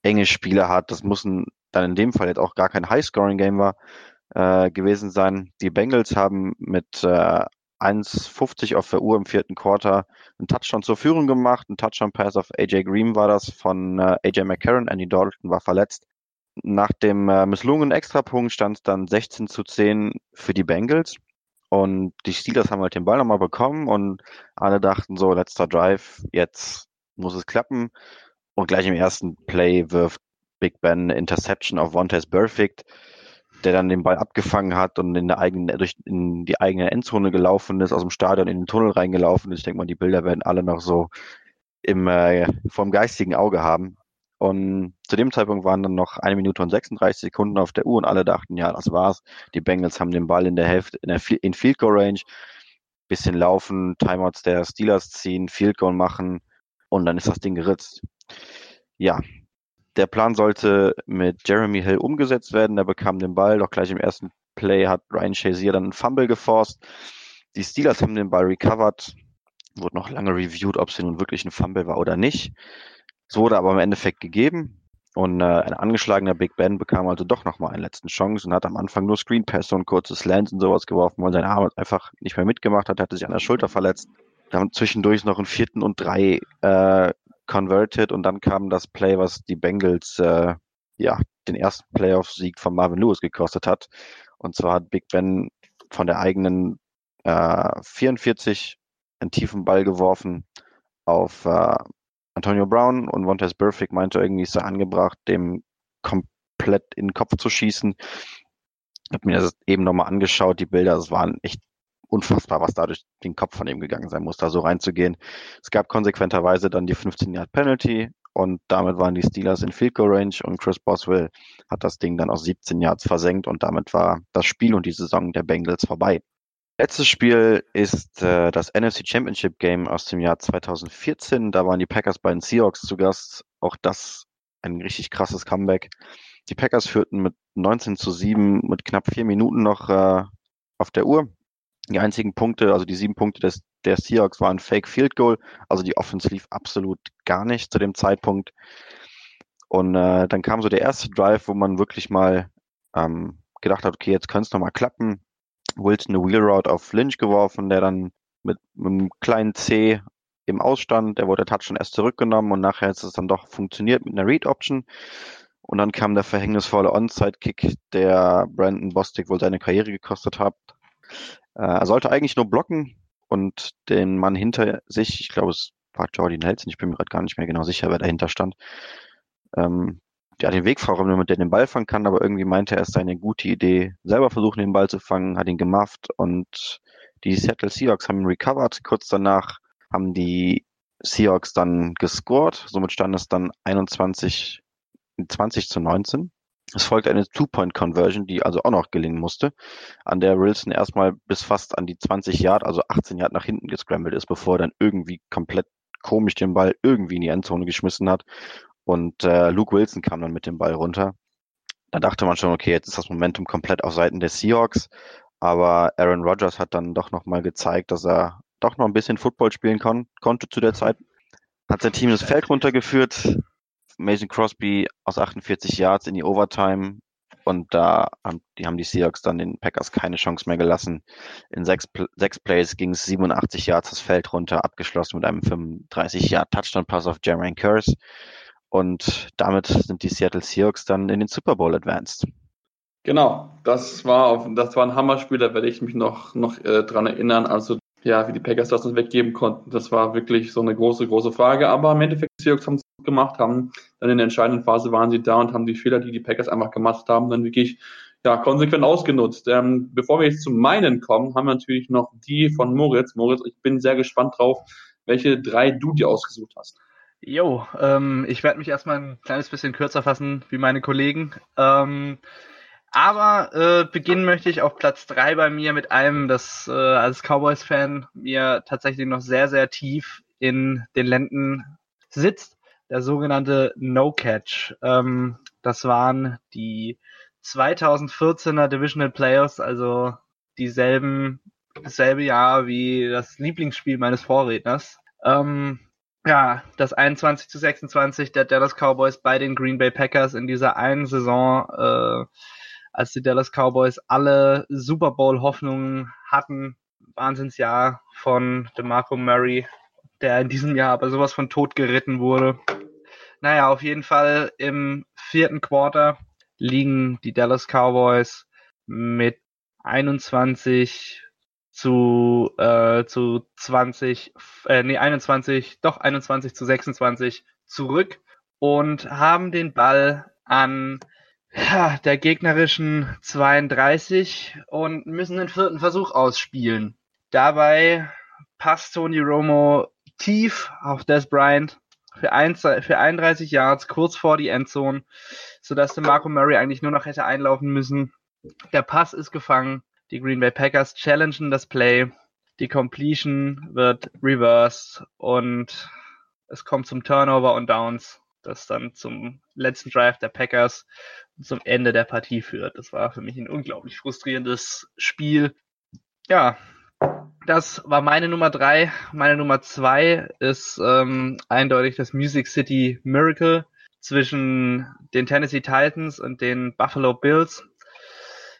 enge Spiele hat. Das muss ein, dann in dem Fall jetzt auch gar kein High-Scoring-Game war äh, gewesen sein. Die Bengals haben mit äh, 1,50 auf der Uhr im vierten Quarter einen Touchdown zur Führung gemacht. Ein Touchdown-Pass auf AJ Green war das von äh, AJ McCarron. Andy Dalton war verletzt. Nach dem äh, misslungenen Extrapunkt stand es dann 16 zu 10 für die Bengals. Und die Steelers haben halt den Ball nochmal bekommen und alle dachten so, letzter Drive, jetzt muss es klappen. Und gleich im ersten Play wirft Big Ben Interception auf Vontaze Perfect der dann den Ball abgefangen hat und in der eigenen, durch in die eigene Endzone gelaufen ist, aus dem Stadion in den Tunnel reingelaufen ist. Ich denke mal, die Bilder werden alle noch so im äh, vom geistigen Auge haben. Und zu dem Zeitpunkt waren dann noch eine Minute und 36 Sekunden auf der Uhr und alle dachten, ja, das war's. Die Bengals haben den Ball in der Hälfte, in der in Field Goal Range, bisschen laufen, Timeouts der Steelers ziehen, Field Goal machen und dann ist das Ding geritzt. Ja, der Plan sollte mit Jeremy Hill umgesetzt werden. Er bekam den Ball, doch gleich im ersten Play hat Ryan Shazier dann einen Fumble geforst. Die Steelers haben den Ball recovered. Wurde noch lange reviewed, ob es nun wirklich ein Fumble war oder nicht. Es wurde aber im Endeffekt gegeben. Und äh, ein angeschlagener Big Ben bekam also doch nochmal eine letzte Chance und hat am Anfang nur Screen Pass und kurze Slants und sowas geworfen, weil sein Arm einfach nicht mehr mitgemacht hat, hatte sich an der Schulter verletzt. Dann zwischendurch noch einen vierten und drei äh, converted und dann kam das Play, was die Bengals äh, ja den ersten Playoff-Sieg von Marvin Lewis gekostet hat. Und zwar hat Big Ben von der eigenen äh, 44 einen tiefen Ball geworfen auf äh, Antonio Brown und Montez Burfict meinte irgendwie, ist er angebracht, dem komplett in den Kopf zu schießen. Ich habe mir das eben nochmal angeschaut, die Bilder, es waren echt unfassbar, was da durch den Kopf von ihm gegangen sein muss, da so reinzugehen. Es gab konsequenterweise dann die 15 Yard Penalty und damit waren die Steelers in Field Goal Range und Chris Boswell hat das Ding dann aus 17 Yards versenkt und damit war das Spiel und die Saison der Bengals vorbei. Letztes Spiel ist äh, das NFC Championship Game aus dem Jahr 2014. Da waren die Packers bei den Seahawks zu Gast. Auch das ein richtig krasses Comeback. Die Packers führten mit 19 zu 7 mit knapp vier Minuten noch äh, auf der Uhr. Die einzigen Punkte, also die sieben Punkte des, der Seahawks waren Fake Field Goal, also die Offense lief absolut gar nicht zu dem Zeitpunkt. Und äh, dann kam so der erste Drive, wo man wirklich mal ähm, gedacht hat, okay, jetzt könnte es nochmal klappen. Wilson eine Wheel Route auf Lynch geworfen, der dann mit, mit einem kleinen C im Ausstand, der wurde der Touch schon erst zurückgenommen und nachher ist es dann doch funktioniert mit einer Read Option. Und dann kam der verhängnisvolle Onside-Kick, der Brandon Bostic wohl seine Karriere gekostet hat. Äh, er sollte eigentlich nur blocken und den Mann hinter sich, ich glaube, es war Jordi Nelson, ich bin mir gerade gar nicht mehr genau sicher, wer dahinter stand, ähm, ja, den Weg vorräumen, damit der den Ball fangen kann, aber irgendwie meinte er, es sei eine gute Idee, selber versuchen, den Ball zu fangen, hat ihn gemacht und die Seattle Seahawks haben ihn recovered. Kurz danach haben die Seahawks dann gescored, somit stand es dann 21, 20 zu 19. Es folgte eine Two-Point-Conversion, die also auch noch gelingen musste, an der Wilson erstmal bis fast an die 20 Yard, also 18 Yard nach hinten gescrambled ist, bevor er dann irgendwie komplett komisch den Ball irgendwie in die Endzone geschmissen hat. Und äh, Luke Wilson kam dann mit dem Ball runter. Da dachte man schon, okay, jetzt ist das Momentum komplett auf Seiten der Seahawks. Aber Aaron Rodgers hat dann doch nochmal gezeigt, dass er doch noch ein bisschen Football spielen kon konnte zu der Zeit. Hat sein Team das Feld runtergeführt, Mason Crosby aus 48 Yards in die Overtime und da haben die, haben die Seahawks dann den Packers keine Chance mehr gelassen. In sechs, sechs Plays ging es 87 Yards das Feld runter, abgeschlossen mit einem 35 Yard Touchdown Pass auf Jermaine Curse. und damit sind die Seattle Seahawks dann in den Super Bowl advanced. Genau, das war auf, das war ein Hammerspiel, da werde ich mich noch, noch äh, dran erinnern. Also ja, wie die Packers das uns weggeben konnten, das war wirklich so eine große, große Frage. Aber im Endeffekt, die Seahawks haben es gemacht, haben dann in der entscheidenden Phase waren sie da und haben die Fehler, die die Packers einfach gemacht haben, dann wirklich ja, konsequent ausgenutzt. Ähm, bevor wir jetzt zu meinen kommen, haben wir natürlich noch die von Moritz. Moritz, ich bin sehr gespannt drauf, welche drei du dir ausgesucht hast. Jo, ähm, ich werde mich erstmal ein kleines bisschen kürzer fassen wie meine Kollegen. Ähm, aber äh, beginnen möchte ich auf Platz drei bei mir mit einem, das äh, als Cowboys-Fan mir tatsächlich noch sehr, sehr tief in den Lenden sitzt. Der sogenannte No-Catch. Ähm, das waren die 2014er Divisional Playoffs, also dieselben, dasselbe Jahr wie das Lieblingsspiel meines Vorredners. Ähm, ja, das 21 zu 26 der Dallas Cowboys bei den Green Bay Packers in dieser einen Saison, äh, als die Dallas Cowboys alle Super Bowl Hoffnungen hatten. Wahnsinnsjahr von DeMarco Murray, der in diesem Jahr aber sowas von tot geritten wurde. Naja, auf jeden Fall im vierten Quarter liegen die Dallas Cowboys mit 21 zu, äh, zu 20, äh, nee, 21, doch 21 zu 26 zurück und haben den Ball an der gegnerischen 32 und müssen den vierten Versuch ausspielen. Dabei passt Tony Romo tief auf Des Bryant für, ein, für 31 Yards kurz vor die Endzone, sodass der Marco Murray eigentlich nur noch hätte einlaufen müssen. Der Pass ist gefangen. Die Green Bay Packers challengen das Play. Die Completion wird reversed und es kommt zum Turnover und Downs, das dann zum letzten Drive der Packers zum Ende der Partie führt. Das war für mich ein unglaublich frustrierendes Spiel. Ja, das war meine Nummer drei. Meine Nummer zwei ist ähm, eindeutig das Music City Miracle zwischen den Tennessee Titans und den Buffalo Bills,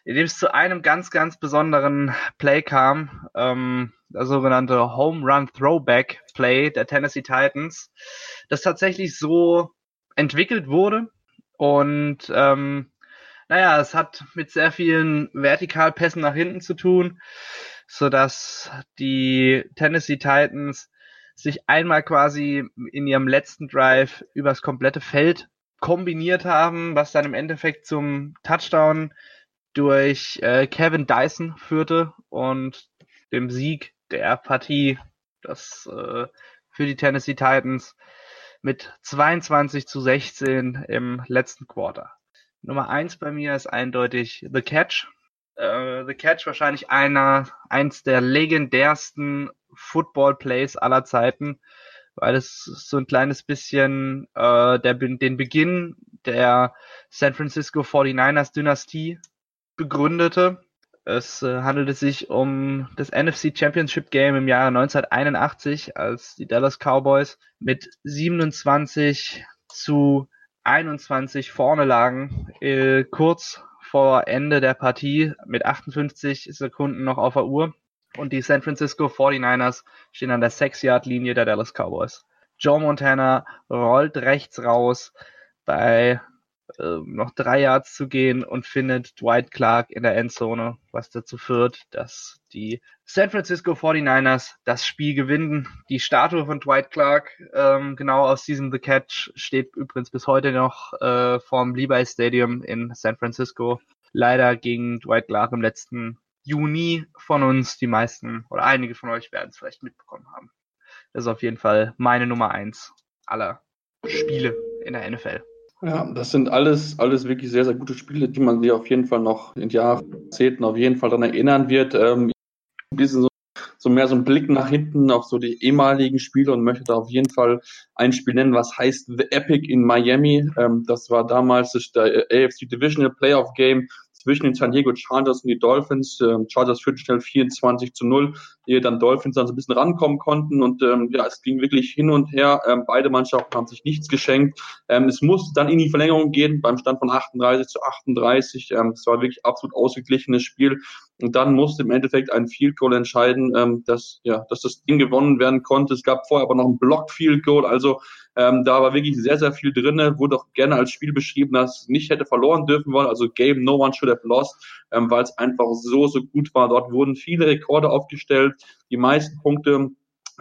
in dem es zu einem ganz, ganz besonderen Play kam, ähm, das sogenannte Home Run Throwback Play der Tennessee Titans, das tatsächlich so entwickelt wurde und ähm, naja, es hat mit sehr vielen Vertikalpässen nach hinten zu tun so dass die Tennessee Titans sich einmal quasi in ihrem letzten Drive übers komplette Feld kombiniert haben, was dann im Endeffekt zum Touchdown durch äh, Kevin Dyson führte und dem Sieg der Partie, das äh, für die Tennessee Titans mit 22 zu 16 im letzten Quarter. Nummer eins bei mir ist eindeutig The Catch äh, The Catch wahrscheinlich einer, eins der legendärsten Football Plays aller Zeiten, weil es so ein kleines bisschen äh, der, den Beginn der San Francisco 49ers Dynastie begründete. Es äh, handelte sich um das NFC Championship Game im Jahre 1981, als die Dallas Cowboys mit 27 zu 21 vorne lagen, äh, kurz vor Ende der Partie mit 58 Sekunden noch auf der Uhr. Und die San Francisco 49ers stehen an der 6-Yard-Linie der Dallas Cowboys. Joe Montana rollt rechts raus bei äh, noch drei Yards zu gehen und findet Dwight Clark in der Endzone, was dazu führt, dass die San Francisco 49ers das Spiel gewinnen. Die Statue von Dwight Clark, ähm, genau aus diesem The Catch, steht übrigens bis heute noch äh, vorm Levi Stadium in San Francisco. Leider ging Dwight Clark im letzten Juni von uns, die meisten oder einige von euch werden es vielleicht mitbekommen haben. Das ist auf jeden Fall meine Nummer eins aller Spiele in der NFL. Ja, das sind alles, alles wirklich sehr, sehr gute Spiele, die man sich auf jeden Fall noch in Jahrzehnten auf jeden Fall daran erinnern wird. Ähm, ein bisschen so, so mehr so ein Blick nach hinten auf so die ehemaligen Spiele und möchte da auf jeden Fall ein Spiel nennen, was heißt The Epic in Miami. Ähm, das war damals der AFC Divisional Playoff Game zwischen den San Diego Chargers und die Dolphins. Ähm, Chargers führten schnell 24 zu 0, ehe dann Dolphins dann so ein bisschen rankommen konnten. Und ähm, ja, es ging wirklich hin und her. Ähm, beide Mannschaften haben sich nichts geschenkt. Ähm, es musste dann in die Verlängerung gehen beim Stand von 38 zu 38. Ähm, es war wirklich absolut ausgeglichenes Spiel. Und dann musste im Endeffekt ein Field Goal entscheiden, ähm, dass, ja, dass das Ding gewonnen werden konnte. Es gab vorher aber noch ein Block Field Goal. Also ähm, da war wirklich sehr, sehr viel drinne. Wurde auch gerne als Spiel beschrieben, dass nicht hätte verloren dürfen wollen. Also Game No One Should Have Lost, ähm, weil es einfach so, so gut war. Dort wurden viele Rekorde aufgestellt. Die meisten Punkte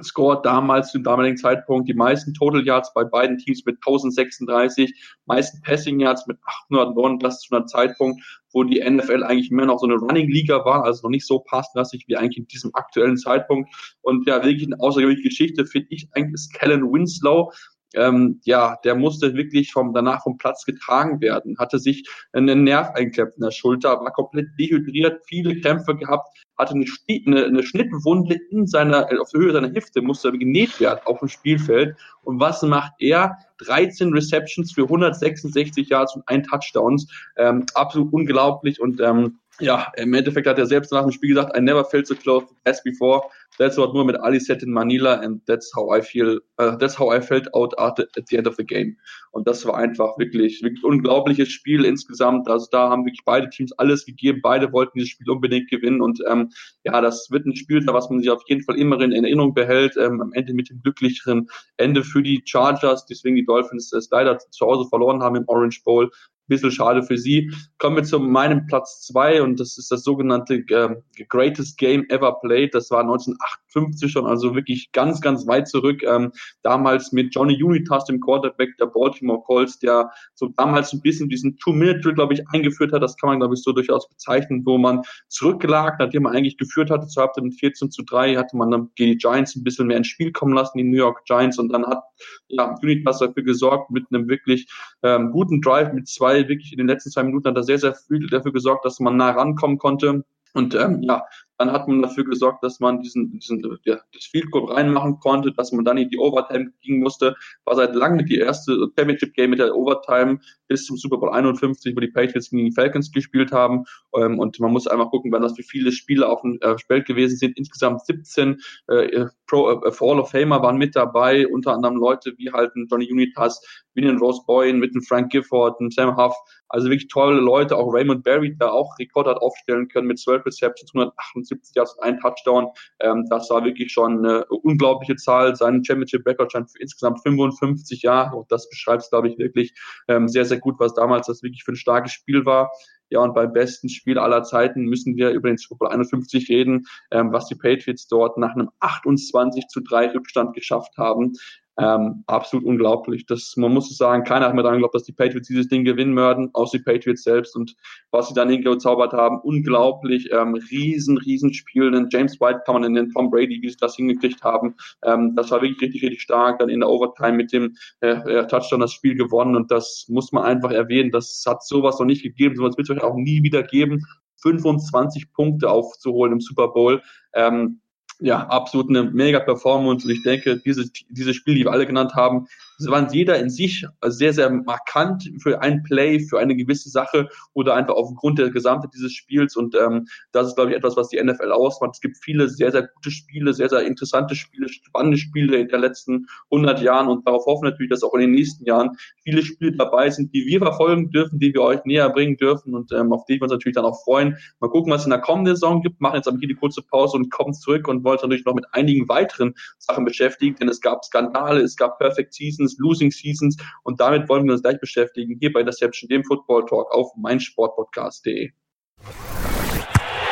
scored damals zum damaligen Zeitpunkt die meisten Total Yards bei beiden Teams mit 1036, meisten Passing Yards mit 809, das zu einem Zeitpunkt, wo die NFL eigentlich mehr noch so eine Running Liga war, also noch nicht so passlastig wie eigentlich in diesem aktuellen Zeitpunkt. Und ja, wirklich eine außergewöhnliche Geschichte finde ich eigentlich ist Kellen Winslow, ähm, ja, der musste wirklich vom, danach vom Platz getragen werden, hatte sich einen Nerv eingeklemmt in der Schulter, war komplett dehydriert, viele Krämpfe gehabt, hatte eine, eine, eine Schnittwunde in seiner, auf der Höhe seiner Hüfte, musste genäht werden auf dem Spielfeld. Und was macht er? 13 Receptions für 166 Yards und ein Touchdowns. Ähm, absolut unglaublich und ähm, ja, im Endeffekt hat er selbst nach dem Spiel gesagt, I never felt so close as before. That's what Muhammad Ali said in Manila and that's how I feel, uh, that's how I felt out at the, end of the game. Und das war einfach wirklich, wirklich unglaubliches Spiel insgesamt. Also da haben wirklich beide Teams alles gegeben. Beide wollten dieses Spiel unbedingt gewinnen und ähm, ja, das wird ein Spiel, was man sich auf jeden Fall immer in Erinnerung behält. Ähm, am Ende mit dem glücklicheren Ende für die Chargers, deswegen die Dolphins es leider zu Hause verloren haben im Orange Bowl bisschen schade für sie. Kommen wir zu meinem Platz zwei und das ist das sogenannte äh, Greatest Game Ever Played. Das war 1958 schon, also wirklich ganz, ganz weit zurück. Ähm, damals mit Johnny Unitas, dem Quarterback der Baltimore Colts, der so damals ein bisschen diesen Two-Minute-Drill, glaube ich, eingeführt hat. Das kann man, glaube ich, so durchaus bezeichnen, wo man zurückgelag, nachdem man eigentlich geführt hatte, zur Halbzeit mit 14 zu 3, hatte man dann die Giants ein bisschen mehr ins Spiel kommen lassen, die New York Giants, und dann hat ja, Unitas dafür gesorgt, mit einem wirklich ähm, guten Drive, mit zwei weil wirklich in den letzten zwei Minuten hat er sehr, sehr viel dafür gesorgt, dass man nah rankommen konnte. Und ähm, ja, dann hat man dafür gesorgt, dass man diesen, diesen ja, das Field Goal reinmachen konnte, dass man dann in die Overtime gehen musste. War seit langem die erste Championship Game mit der Overtime bis zum Super Bowl 51, wo die Patriots gegen die Falcons gespielt haben. Ähm, und man muss einfach gucken, wann das für viele Spiele auf dem äh, Feld gewesen sind. Insgesamt 17 äh, Pro äh, Hall of Famer waren mit dabei, unter anderem Leute wie halt Johnny Unitas, William Rose Boyne, mit dem Frank Gifford, und Sam Huff. Also wirklich tolle Leute. Auch Raymond Barry, der auch Rekord hat aufstellen können mit 12 Receptions, 178 Yards und ein Touchdown. Ähm, das war wirklich schon eine unglaubliche Zahl. Sein Championship Record stand für insgesamt 55 Jahre. Und das beschreibt es, glaube ich, wirklich ähm, sehr, sehr gut, was damals das wirklich für ein starkes Spiel war. Ja, und beim besten Spiel aller Zeiten müssen wir über den Super Bowl 51 reden, ähm, was die Patriots dort nach einem 28 zu 3 Rückstand geschafft haben. Ähm, absolut unglaublich. Das, man muss es sagen, keiner hat mir daran geglaubt, dass die Patriots dieses Ding gewinnen würden, außer die Patriots selbst und was sie dann hingezaubert haben, unglaublich, ähm, riesen, riesen Spiel. Den James White kann man in den Tom Brady, wie sie das hingekriegt haben. Ähm, das war wirklich richtig, richtig stark. Dann in der Overtime mit dem äh, Touchdown das Spiel gewonnen und das muss man einfach erwähnen. Das hat sowas noch nicht gegeben, sowas wird es euch auch nie wieder geben. 25 Punkte aufzuholen im Super Bowl. Ähm, ja, absolut eine mega Performance und ich denke, dieses, dieses Spiel, die wir alle genannt haben, waren jeder in sich sehr, sehr markant für ein Play, für eine gewisse Sache oder einfach aufgrund der Gesamtheit dieses Spiels. Und ähm, das ist, glaube ich, etwas, was die NFL ausmacht. Es gibt viele sehr, sehr gute Spiele, sehr, sehr interessante Spiele, spannende Spiele in den letzten 100 Jahren. Und darauf hoffen wir natürlich, dass auch in den nächsten Jahren viele Spiele dabei sind, die wir verfolgen dürfen, die wir euch näher bringen dürfen und ähm, auf die wir uns natürlich dann auch freuen. Mal gucken, was es in der kommenden Saison gibt. Machen jetzt aber hier die kurze Pause und kommen zurück und wollen uns natürlich noch mit einigen weiteren Sachen beschäftigen, denn es gab Skandale, es gab Perfect Seasons, Losing Seasons. Und damit wollen wir uns gleich beschäftigen, hier bei Interception, dem Football Talk auf meinsportpodcast.de.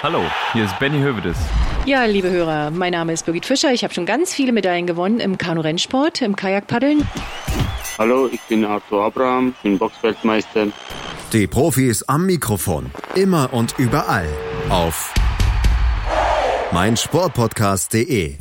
Hallo, hier ist Benny Hövedes. Ja, liebe Hörer, mein Name ist Birgit Fischer. Ich habe schon ganz viele Medaillen gewonnen im Kanu-Rennsport, im Kajakpaddeln. Hallo, ich bin Arthur Abraham, bin Boxweltmeister. Die Profis am Mikrofon, immer und überall auf meinsportpodcast.de.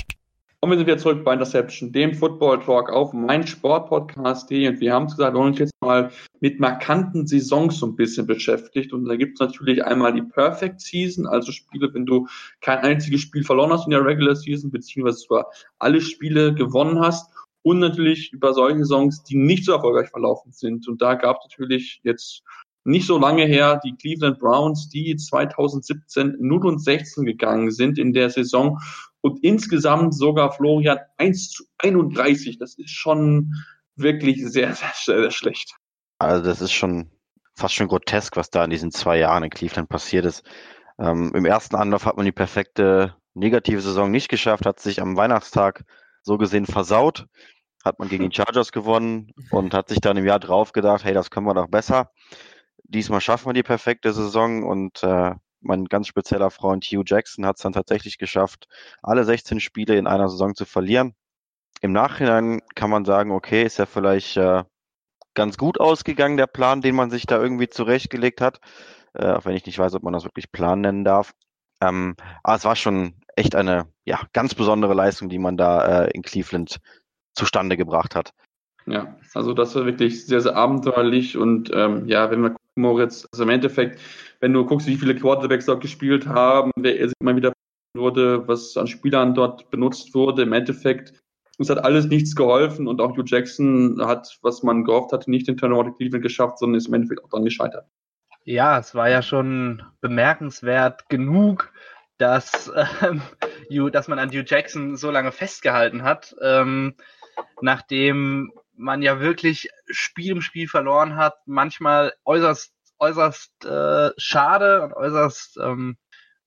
Und wir sind wieder zurück bei Interception, dem Football Talk auf mein Sportpodcast.de. Und wir haben es gesagt, wir wollen uns jetzt mal mit markanten Saisons so ein bisschen beschäftigt. Und da gibt es natürlich einmal die Perfect Season, also Spiele, wenn du kein einziges Spiel verloren hast in der Regular Season, beziehungsweise sogar alle Spiele gewonnen hast. Und natürlich über solche Saisons, die nicht so erfolgreich verlaufen sind. Und da gab es natürlich jetzt nicht so lange her die Cleveland Browns, die 2017 0 und 16 gegangen sind in der Saison und insgesamt sogar Florian 1 zu 31. Das ist schon wirklich sehr, sehr, sehr schlecht. Also das ist schon fast schon grotesk, was da in diesen zwei Jahren in Cleveland passiert ist. Ähm, Im ersten Anlauf hat man die perfekte negative Saison nicht geschafft, hat sich am Weihnachtstag so gesehen versaut, hat man gegen die *laughs* Chargers gewonnen und hat sich dann im Jahr drauf gedacht, hey, das können wir doch besser. Diesmal schaffen wir die perfekte Saison und äh, mein ganz spezieller Freund Hugh Jackson hat es dann tatsächlich geschafft, alle 16 Spiele in einer Saison zu verlieren. Im Nachhinein kann man sagen, okay, ist ja vielleicht äh, ganz gut ausgegangen, der Plan, den man sich da irgendwie zurechtgelegt hat. Äh, auch wenn ich nicht weiß, ob man das wirklich Plan nennen darf. Ähm, aber es war schon echt eine ja, ganz besondere Leistung, die man da äh, in Cleveland zustande gebracht hat. Ja, also das war wirklich sehr, sehr abenteuerlich und ähm, ja, wenn wir gucken, Moritz, also im Endeffekt, wenn du guckst, wie viele Quarterbacks dort gespielt haben, wer immer wieder wurde, was an Spielern dort benutzt wurde, im Endeffekt, es hat alles nichts geholfen und auch Hugh Jackson hat, was man gehofft hatte, nicht den Turnover in Cleveland geschafft, sondern ist im Endeffekt auch dann gescheitert. Ja, es war ja schon bemerkenswert genug, dass, ähm, Hugh, dass man an Hugh Jackson so lange festgehalten hat, ähm, nachdem man ja wirklich Spiel um Spiel verloren hat, manchmal äußerst, äußerst äh, schade und äußerst ähm,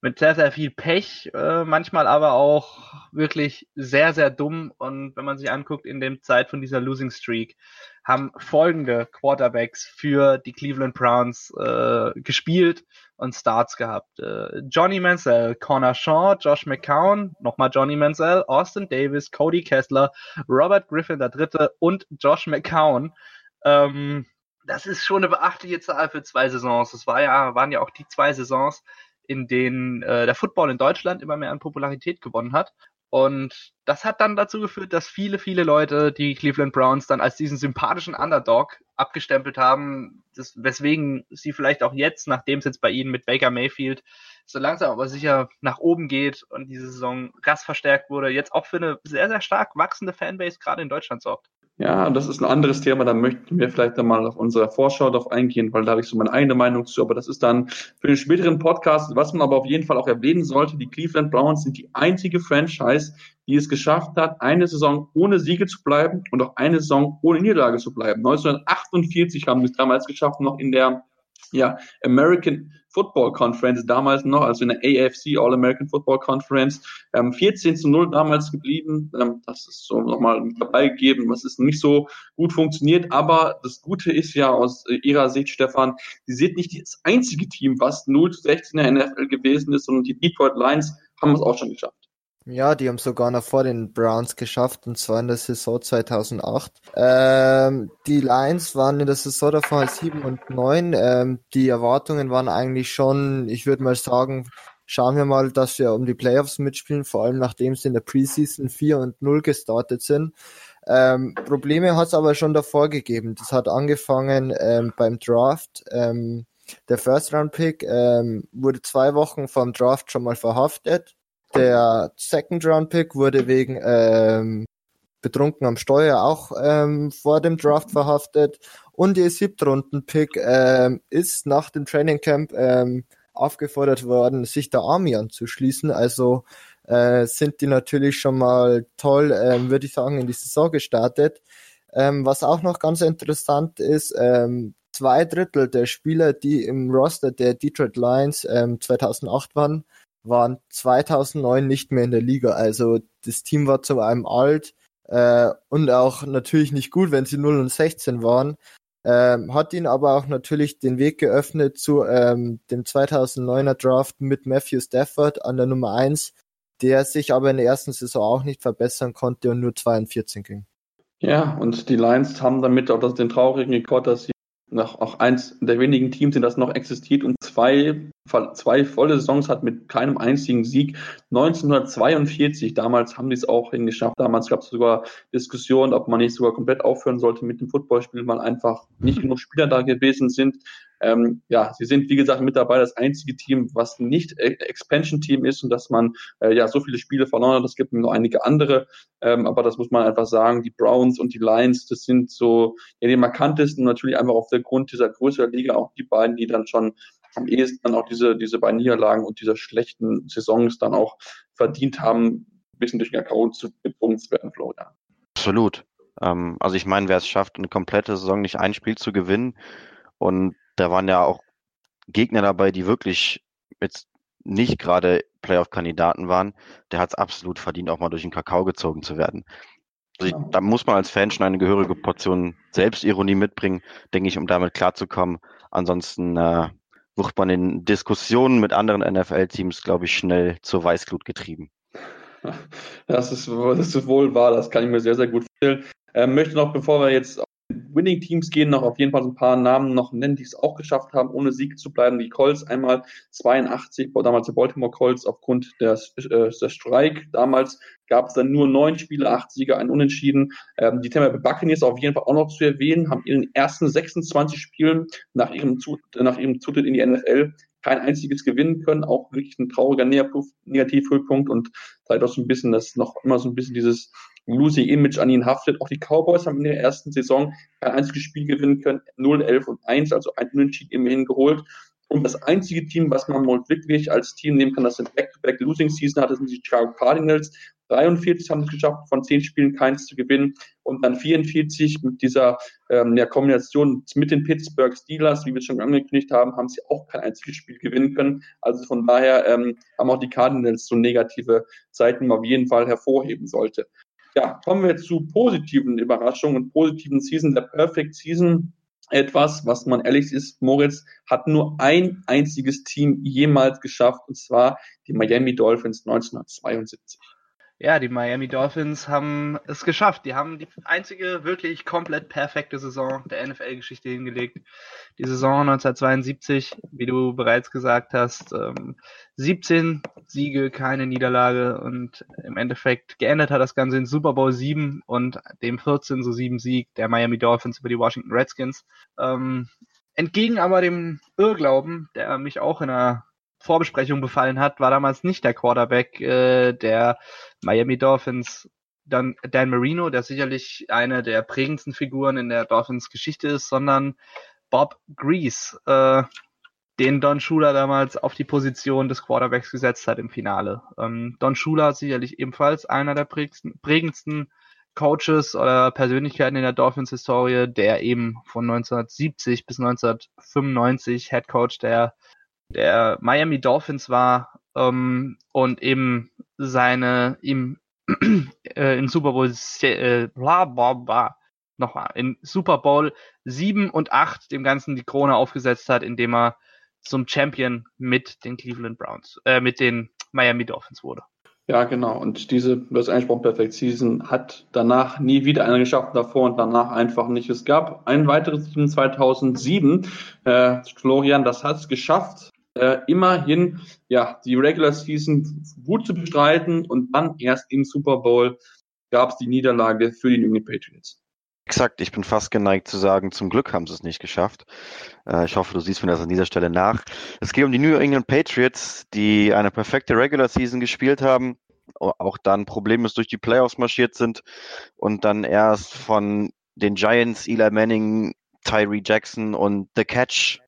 mit sehr, sehr viel Pech, äh, manchmal aber auch wirklich sehr, sehr dumm. Und wenn man sich anguckt, in dem Zeit von dieser Losing Streak haben folgende Quarterbacks für die Cleveland Browns äh, gespielt und Starts gehabt. Äh, Johnny Mansell, Connor Shaw, Josh McCown, nochmal Johnny Mansell, Austin Davis, Cody Kessler, Robert Griffin der Dritte und Josh McCown. Ähm, das ist schon eine beachtliche Zahl für zwei Saisons. Das war ja, waren ja auch die zwei Saisons, in denen äh, der Football in Deutschland immer mehr an Popularität gewonnen hat. Und das hat dann dazu geführt, dass viele, viele Leute die Cleveland Browns dann als diesen sympathischen Underdog abgestempelt haben, das, weswegen sie vielleicht auch jetzt, nachdem es jetzt bei ihnen mit Baker Mayfield so langsam aber sicher nach oben geht und diese Saison krass verstärkt wurde, jetzt auch für eine sehr, sehr stark wachsende Fanbase gerade in Deutschland sorgt. Ja, das ist ein anderes Thema, da möchten wir vielleicht dann mal auf unserer Vorschau drauf eingehen, weil da habe ich so meine eigene Meinung zu, aber das ist dann für den späteren Podcast, was man aber auf jeden Fall auch erwähnen sollte, die Cleveland Browns sind die einzige Franchise, die es geschafft hat, eine Saison ohne Siege zu bleiben und auch eine Saison ohne Niederlage zu bleiben. 1948 haben sie es damals geschafft, noch in der ja, American Football Conference, damals noch, also in der AFC All-American Football Conference, ähm, 14 zu 0 damals geblieben. Ähm, das ist so nochmal dabei gegeben, was ist nicht so gut funktioniert. Aber das Gute ist ja aus Ihrer Sicht, Stefan, Sie sind nicht das einzige Team, was 0 zu 16 in der NFL gewesen ist, sondern die Detroit Lions haben es auch schon geschafft. Ja, die haben sogar noch vor den Browns geschafft, und zwar in der Saison 2008. Ähm, die Lions waren in der Saison davor als 7 und 9. Ähm, die Erwartungen waren eigentlich schon, ich würde mal sagen, schauen wir mal, dass wir um die Playoffs mitspielen, vor allem nachdem sie in der Preseason 4 und 0 gestartet sind. Ähm, Probleme hat es aber schon davor gegeben. Das hat angefangen ähm, beim Draft. Ähm, der First-Round-Pick ähm, wurde zwei Wochen vom Draft schon mal verhaftet der Second-Round-Pick wurde wegen ähm, betrunken am Steuer auch ähm, vor dem Draft verhaftet. Und ihr Siebtrunden-Pick ähm, ist nach dem Training Camp ähm, aufgefordert worden, sich der Army anzuschließen. Also äh, sind die natürlich schon mal toll, ähm, würde ich sagen, in die Saison gestartet. Ähm, was auch noch ganz interessant ist, ähm, zwei Drittel der Spieler, die im Roster der Detroit Lions ähm, 2008 waren, waren 2009 nicht mehr in der Liga. Also das Team war zu einem alt äh, und auch natürlich nicht gut, wenn sie 0 und 16 waren. Ähm, hat ihn aber auch natürlich den Weg geöffnet zu ähm, dem 2009er Draft mit Matthew Stafford an der Nummer 1, der sich aber in der ersten Saison auch nicht verbessern konnte und nur 2 und 14 ging. Ja, und die Lions haben damit auch das, den traurigen Rekord, dass sie noch auch eins der wenigen Teams, in das noch existiert und zwei, zwei volle Saisons hat mit keinem einzigen Sieg. 1942, damals haben die es auch hingeschafft. Damals gab es sogar Diskussionen, ob man nicht sogar komplett aufhören sollte mit dem Footballspiel, weil einfach nicht genug Spieler da gewesen sind. Ähm, ja, sie sind, wie gesagt, mit dabei das einzige Team, was nicht Expansion-Team ist und dass man äh, ja so viele Spiele verloren hat. Es gibt noch einige andere, ähm, aber das muss man einfach sagen. Die Browns und die Lions, das sind so ja, die markantesten, natürlich einfach auf der Grund dieser Größe der Liga auch die beiden, die dann schon am ehesten dann auch diese, diese beiden Niederlagen und dieser schlechten Saisons dann auch verdient haben, ein bisschen durch den Kakao zu zu werden, Florian. Absolut. Ähm, also ich meine, wer es schafft, eine komplette Saison nicht ein Spiel zu gewinnen und da waren ja auch Gegner dabei, die wirklich jetzt nicht gerade Playoff-Kandidaten waren, der hat es absolut verdient, auch mal durch den Kakao gezogen zu werden. Also ich, da muss man als Fan schon eine gehörige Portion Selbstironie mitbringen, denke ich, um damit klarzukommen. Ansonsten äh, wird man in Diskussionen mit anderen NFL-Teams, glaube ich, schnell zur Weißglut getrieben. Das ist, das ist wohl wahr, das kann ich mir sehr, sehr gut vorstellen. Ähm, möchte noch, bevor wir jetzt Winning Teams gehen, noch auf jeden Fall so ein paar Namen noch nennen, die es auch geschafft haben, ohne Sieg zu bleiben. Die Colts einmal 82, damals die Baltimore Colts aufgrund des, äh, des Streik. Damals gab es dann nur neun Spiele, acht Sieger, ein Unentschieden. Ähm, die Tampa Bay Buccaneers auf jeden Fall auch noch zu erwähnen, haben in den ersten 26 Spielen nach ihrem, nach ihrem Zutritt in die NFL kein einziges gewinnen können, auch wirklich ein trauriger Negativhöhepunkt und zeigt auch so ein bisschen, dass noch immer so ein bisschen dieses losing Image an ihn haftet. Auch die Cowboys haben in der ersten Saison kein einziges Spiel gewinnen können, 0, 11 und 1, also ein Unentschieden immerhin geholt. Und das einzige Team, was man wohl wirklich als Team nehmen kann, das in Back-to-Back Losing Season hatte, sind die Chicago Cardinals. 43 haben es geschafft, von 10 Spielen keins zu gewinnen. Und dann 44 mit dieser ähm, ja, Kombination mit den Pittsburgh Steelers, wie wir schon angekündigt haben, haben sie auch kein einziges Spiel gewinnen können. Also von daher ähm, haben auch die Cardinals so negative Seiten, die man auf jeden Fall hervorheben sollte. Ja, kommen wir zu positiven Überraschungen und positiven Season. Der Perfect Season etwas, was man ehrlich ist, Moritz hat nur ein einziges Team jemals geschafft, und zwar die Miami Dolphins 1972. Ja, die Miami Dolphins haben es geschafft. Die haben die einzige wirklich komplett perfekte Saison der NFL-Geschichte hingelegt. Die Saison 1972, wie du bereits gesagt hast, ähm, 17 Siege, keine Niederlage und im Endeffekt geendet hat das Ganze in Super Bowl 7 und dem 14 so 7 Sieg der Miami Dolphins über die Washington Redskins. Ähm, entgegen aber dem Irrglauben, der mich auch in einer Vorbesprechung befallen hat, war damals nicht der Quarterback äh, der Miami Dolphins, dann Dan Marino, der sicherlich eine der prägendsten Figuren in der Dolphins Geschichte ist, sondern Bob Grease, äh, den Don Shula damals auf die Position des Quarterbacks gesetzt hat im Finale. Ähm, Don Shula sicherlich ebenfalls einer der prägendsten, prägendsten Coaches oder Persönlichkeiten in der Dolphins-Historie, der eben von 1970 bis 1995 Head Coach der der Miami Dolphins war ähm, und eben seine ihm *clears throat* äh, in Super Bowl äh, bla bla bla nochmal in Super Bowl 7 und 8 dem Ganzen die Krone aufgesetzt hat, indem er zum Champion mit den Cleveland Browns, äh, mit den Miami Dolphins wurde. Ja, genau. Und diese, das Einspruch Perfect Season hat danach nie wieder einer geschafft, davor und danach einfach nicht. Es gab ein weiteres Team 2007. Äh, Florian, das hat es geschafft, äh, immerhin ja die Regular Season gut zu bestreiten und dann erst im Super Bowl gab es die Niederlage für die New England Patriots. Exakt, ich bin fast geneigt zu sagen, zum Glück haben sie es nicht geschafft. Äh, ich hoffe, du siehst mir das an dieser Stelle nach. Es geht um die New England Patriots, die eine perfekte Regular Season gespielt haben, auch dann problemlos durch die Playoffs marschiert sind und dann erst von den Giants, Eli Manning, Tyree Jackson und The Catch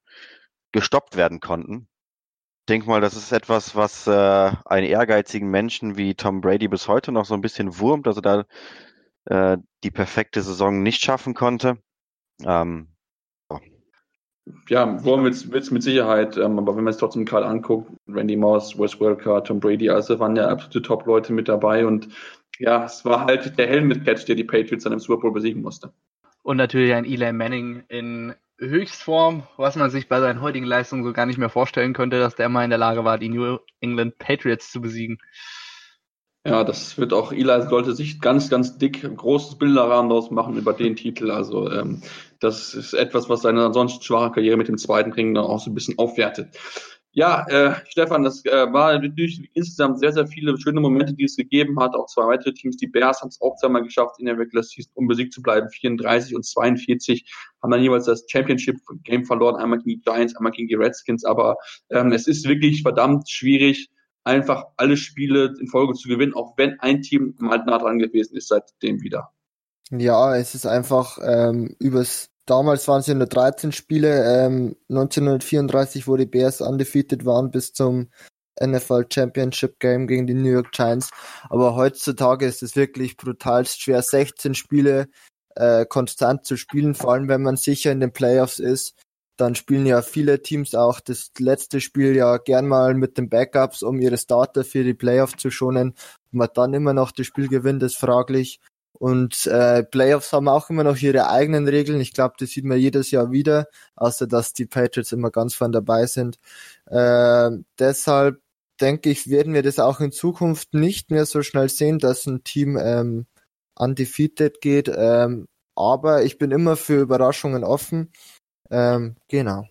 gestoppt werden konnten denke mal, das ist etwas, was äh, einen ehrgeizigen Menschen wie Tom Brady bis heute noch so ein bisschen wurmt, dass er da äh, die perfekte Saison nicht schaffen konnte. Ähm, so. Ja, Wurm wird es mit Sicherheit, ähm, aber wenn man es trotzdem gerade anguckt, Randy Moss, Wes Welker, Tom Brady, also waren ja absolute Top-Leute mit dabei und ja, es war halt der Helmet-Catch, der die Patriots dann im Super Bowl besiegen musste. Und natürlich ein Eli Manning in Höchstform, was man sich bei seinen heutigen Leistungen so gar nicht mehr vorstellen könnte, dass der mal in der Lage war, die New England Patriots zu besiegen. Ja, das wird auch, Eli sollte sich ganz, ganz dick großes Bilderrahmen draus machen über den Titel. Also ähm, das ist etwas, was seine ansonsten schwache Karriere mit dem zweiten Ring dann auch so ein bisschen aufwertet. Ja, äh, Stefan, das äh, war natürlich insgesamt sehr, sehr viele schöne Momente, die es gegeben hat. Auch zwei weitere Teams, die Bears haben es auch zweimal geschafft, in der Regular Season unbesiegt zu bleiben. 34 und 42 haben dann jeweils das Championship-Game verloren, einmal gegen die Giants, einmal gegen die Redskins. Aber ähm, es ist wirklich verdammt schwierig, einfach alle Spiele in Folge zu gewinnen, auch wenn ein Team mal nah dran gewesen ist seitdem wieder. Ja, es ist einfach ähm, übers Damals waren es ja nur 13 Spiele. Ähm, 1934, wo die Bears undefeated waren bis zum NFL Championship Game gegen die New York Giants. Aber heutzutage ist es wirklich brutalst schwer, 16 Spiele äh, konstant zu spielen, vor allem wenn man sicher in den Playoffs ist. dann spielen ja viele Teams auch das letzte Spiel ja gern mal mit den Backups, um ihre Starter für die Playoffs zu schonen. Ob man dann immer noch das Spiel gewinnt, ist fraglich. Und äh, Playoffs haben auch immer noch ihre eigenen Regeln. Ich glaube, das sieht man jedes Jahr wieder, außer dass die Patriots immer ganz vorne dabei sind. Äh, deshalb denke ich, werden wir das auch in Zukunft nicht mehr so schnell sehen, dass ein Team ähm, undefeated geht. Ähm, aber ich bin immer für Überraschungen offen. Ähm, genau.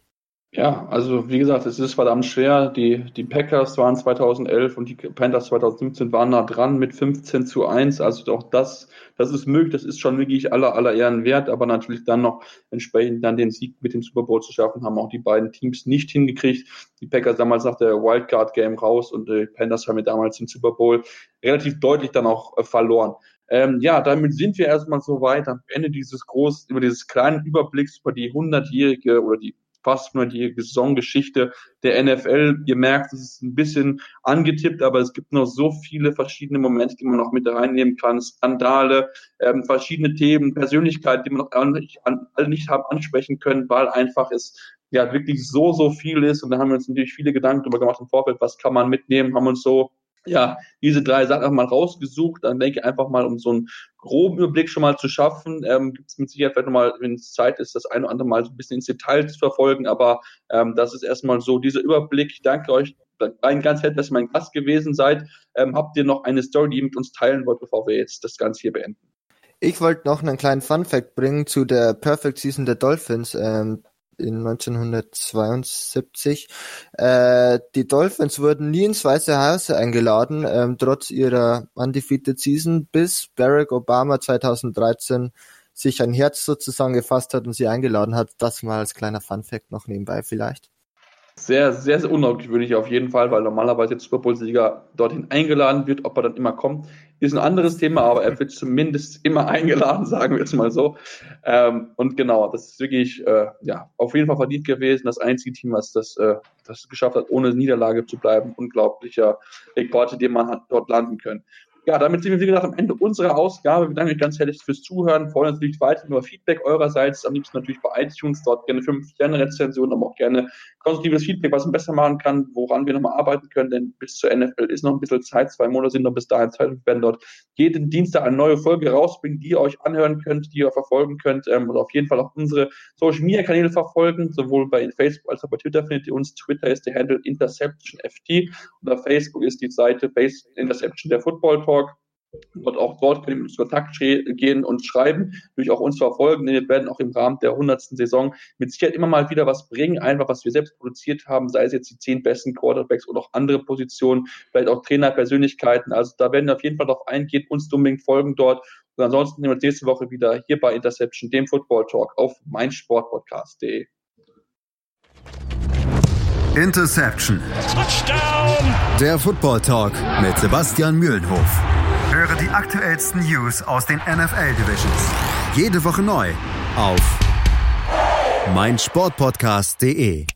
Ja, also wie gesagt, es ist verdammt schwer. Die, die Packers waren 2011 und die Panthers 2017 waren nah dran mit 15 zu 1. Also auch das, das ist möglich, das ist schon wirklich aller, aller Ehren wert, aber natürlich dann noch entsprechend dann den Sieg mit dem Super Bowl zu schaffen, haben auch die beiden Teams nicht hingekriegt. Die Packers damals nach der Wildcard Game raus und die Panthers haben ja damals den Super Bowl relativ deutlich dann auch äh, verloren. Ähm, ja, damit sind wir erstmal so weit am Ende dieses großen, über dieses kleinen Überblicks über die hundertjährige oder die fast nur die Saisongeschichte der NFL. Ihr merkt, es ist ein bisschen angetippt, aber es gibt noch so viele verschiedene Momente, die man noch mit reinnehmen kann. Skandale, ähm, verschiedene Themen, Persönlichkeiten, die man noch alle nicht, alle nicht haben ansprechen können, weil einfach es ja wirklich so, so viel ist. Und da haben wir uns natürlich viele Gedanken darüber gemacht im Vorfeld, was kann man mitnehmen, haben uns so ja, diese drei Sachen mal rausgesucht. Dann denke ich einfach mal, um so einen groben Überblick schon mal zu schaffen, ähm, gibt es mit Sicherheit vielleicht nochmal, wenn es Zeit ist, das eine oder andere Mal so ein bisschen ins Detail zu verfolgen. Aber ähm, das ist erstmal so dieser Überblick. Ich danke euch rein ganz herzlich, dass ihr mein Gast gewesen seid. Ähm, habt ihr noch eine Story, die ihr mit uns teilen wollt, bevor wir jetzt das Ganze hier beenden? Ich wollte noch einen kleinen Fun Fact bringen zu der Perfect Season der Dolphins. Ähm, in 1972. Äh, die Dolphins wurden nie ins Weiße Haus eingeladen, ähm, trotz ihrer undefeated Season, bis Barack Obama 2013 sich ein Herz sozusagen gefasst hat und sie eingeladen hat. Das mal als kleiner Funfact noch nebenbei vielleicht. Sehr, sehr, sehr ungewöhnlich auf jeden Fall, weil normalerweise der Super Bowl-Sieger dorthin eingeladen wird. Ob er dann immer kommt, ist ein anderes Thema, aber er wird zumindest immer eingeladen, *laughs* sagen wir es mal so. Ähm, und genau, das ist wirklich äh, ja, auf jeden Fall verdient gewesen. Das einzige Team, was das, äh, das geschafft hat, ohne Niederlage zu bleiben. Unglaublicher Rekord, den man hat dort landen können. Ja, damit sind wir, wie gesagt, am Ende unserer Ausgabe. Wir danken euch ganz herzlich fürs Zuhören. Freuen uns natürlich weiter über Feedback eurerseits. Am liebsten natürlich bei iTunes. Dort gerne 5 Sterne Rezensionen, aber auch gerne konstruktives Feedback, was man besser machen kann, woran wir nochmal arbeiten können. Denn bis zur NFL ist noch ein bisschen Zeit. Zwei Monate sind noch bis dahin Zeit. Wir werden dort jeden Dienstag eine neue Folge rausbringen, die ihr euch anhören könnt, die ihr verfolgen könnt. Ähm, und auf jeden Fall auch unsere Social Media Kanäle verfolgen. Sowohl bei Facebook als auch bei Twitter findet ihr uns. Twitter ist der Handle InterceptionFT. Und auf Facebook ist die Seite Base Interception der Football Talk. Und auch dort können wir uns Kontakt gehen und schreiben, durch auch uns verfolgen, denn wir werden auch im Rahmen der 100. Saison mit Sicherheit immer mal wieder was bringen, einfach was wir selbst produziert haben, sei es jetzt die zehn besten Quarterbacks oder auch andere Positionen, vielleicht auch Trainerpersönlichkeiten. Also da werden wir auf jeden Fall darauf eingehen, uns unbedingt folgen dort. Und ansonsten sehen wir uns nächste Woche wieder hier bei Interception, dem Football Talk auf meinsportpodcast.de. Interception. Touchdown. Der Football Talk mit Sebastian Mühlenhof. Höre die aktuellsten News aus den NFL Divisions. Jede Woche neu auf meinsportpodcast.de.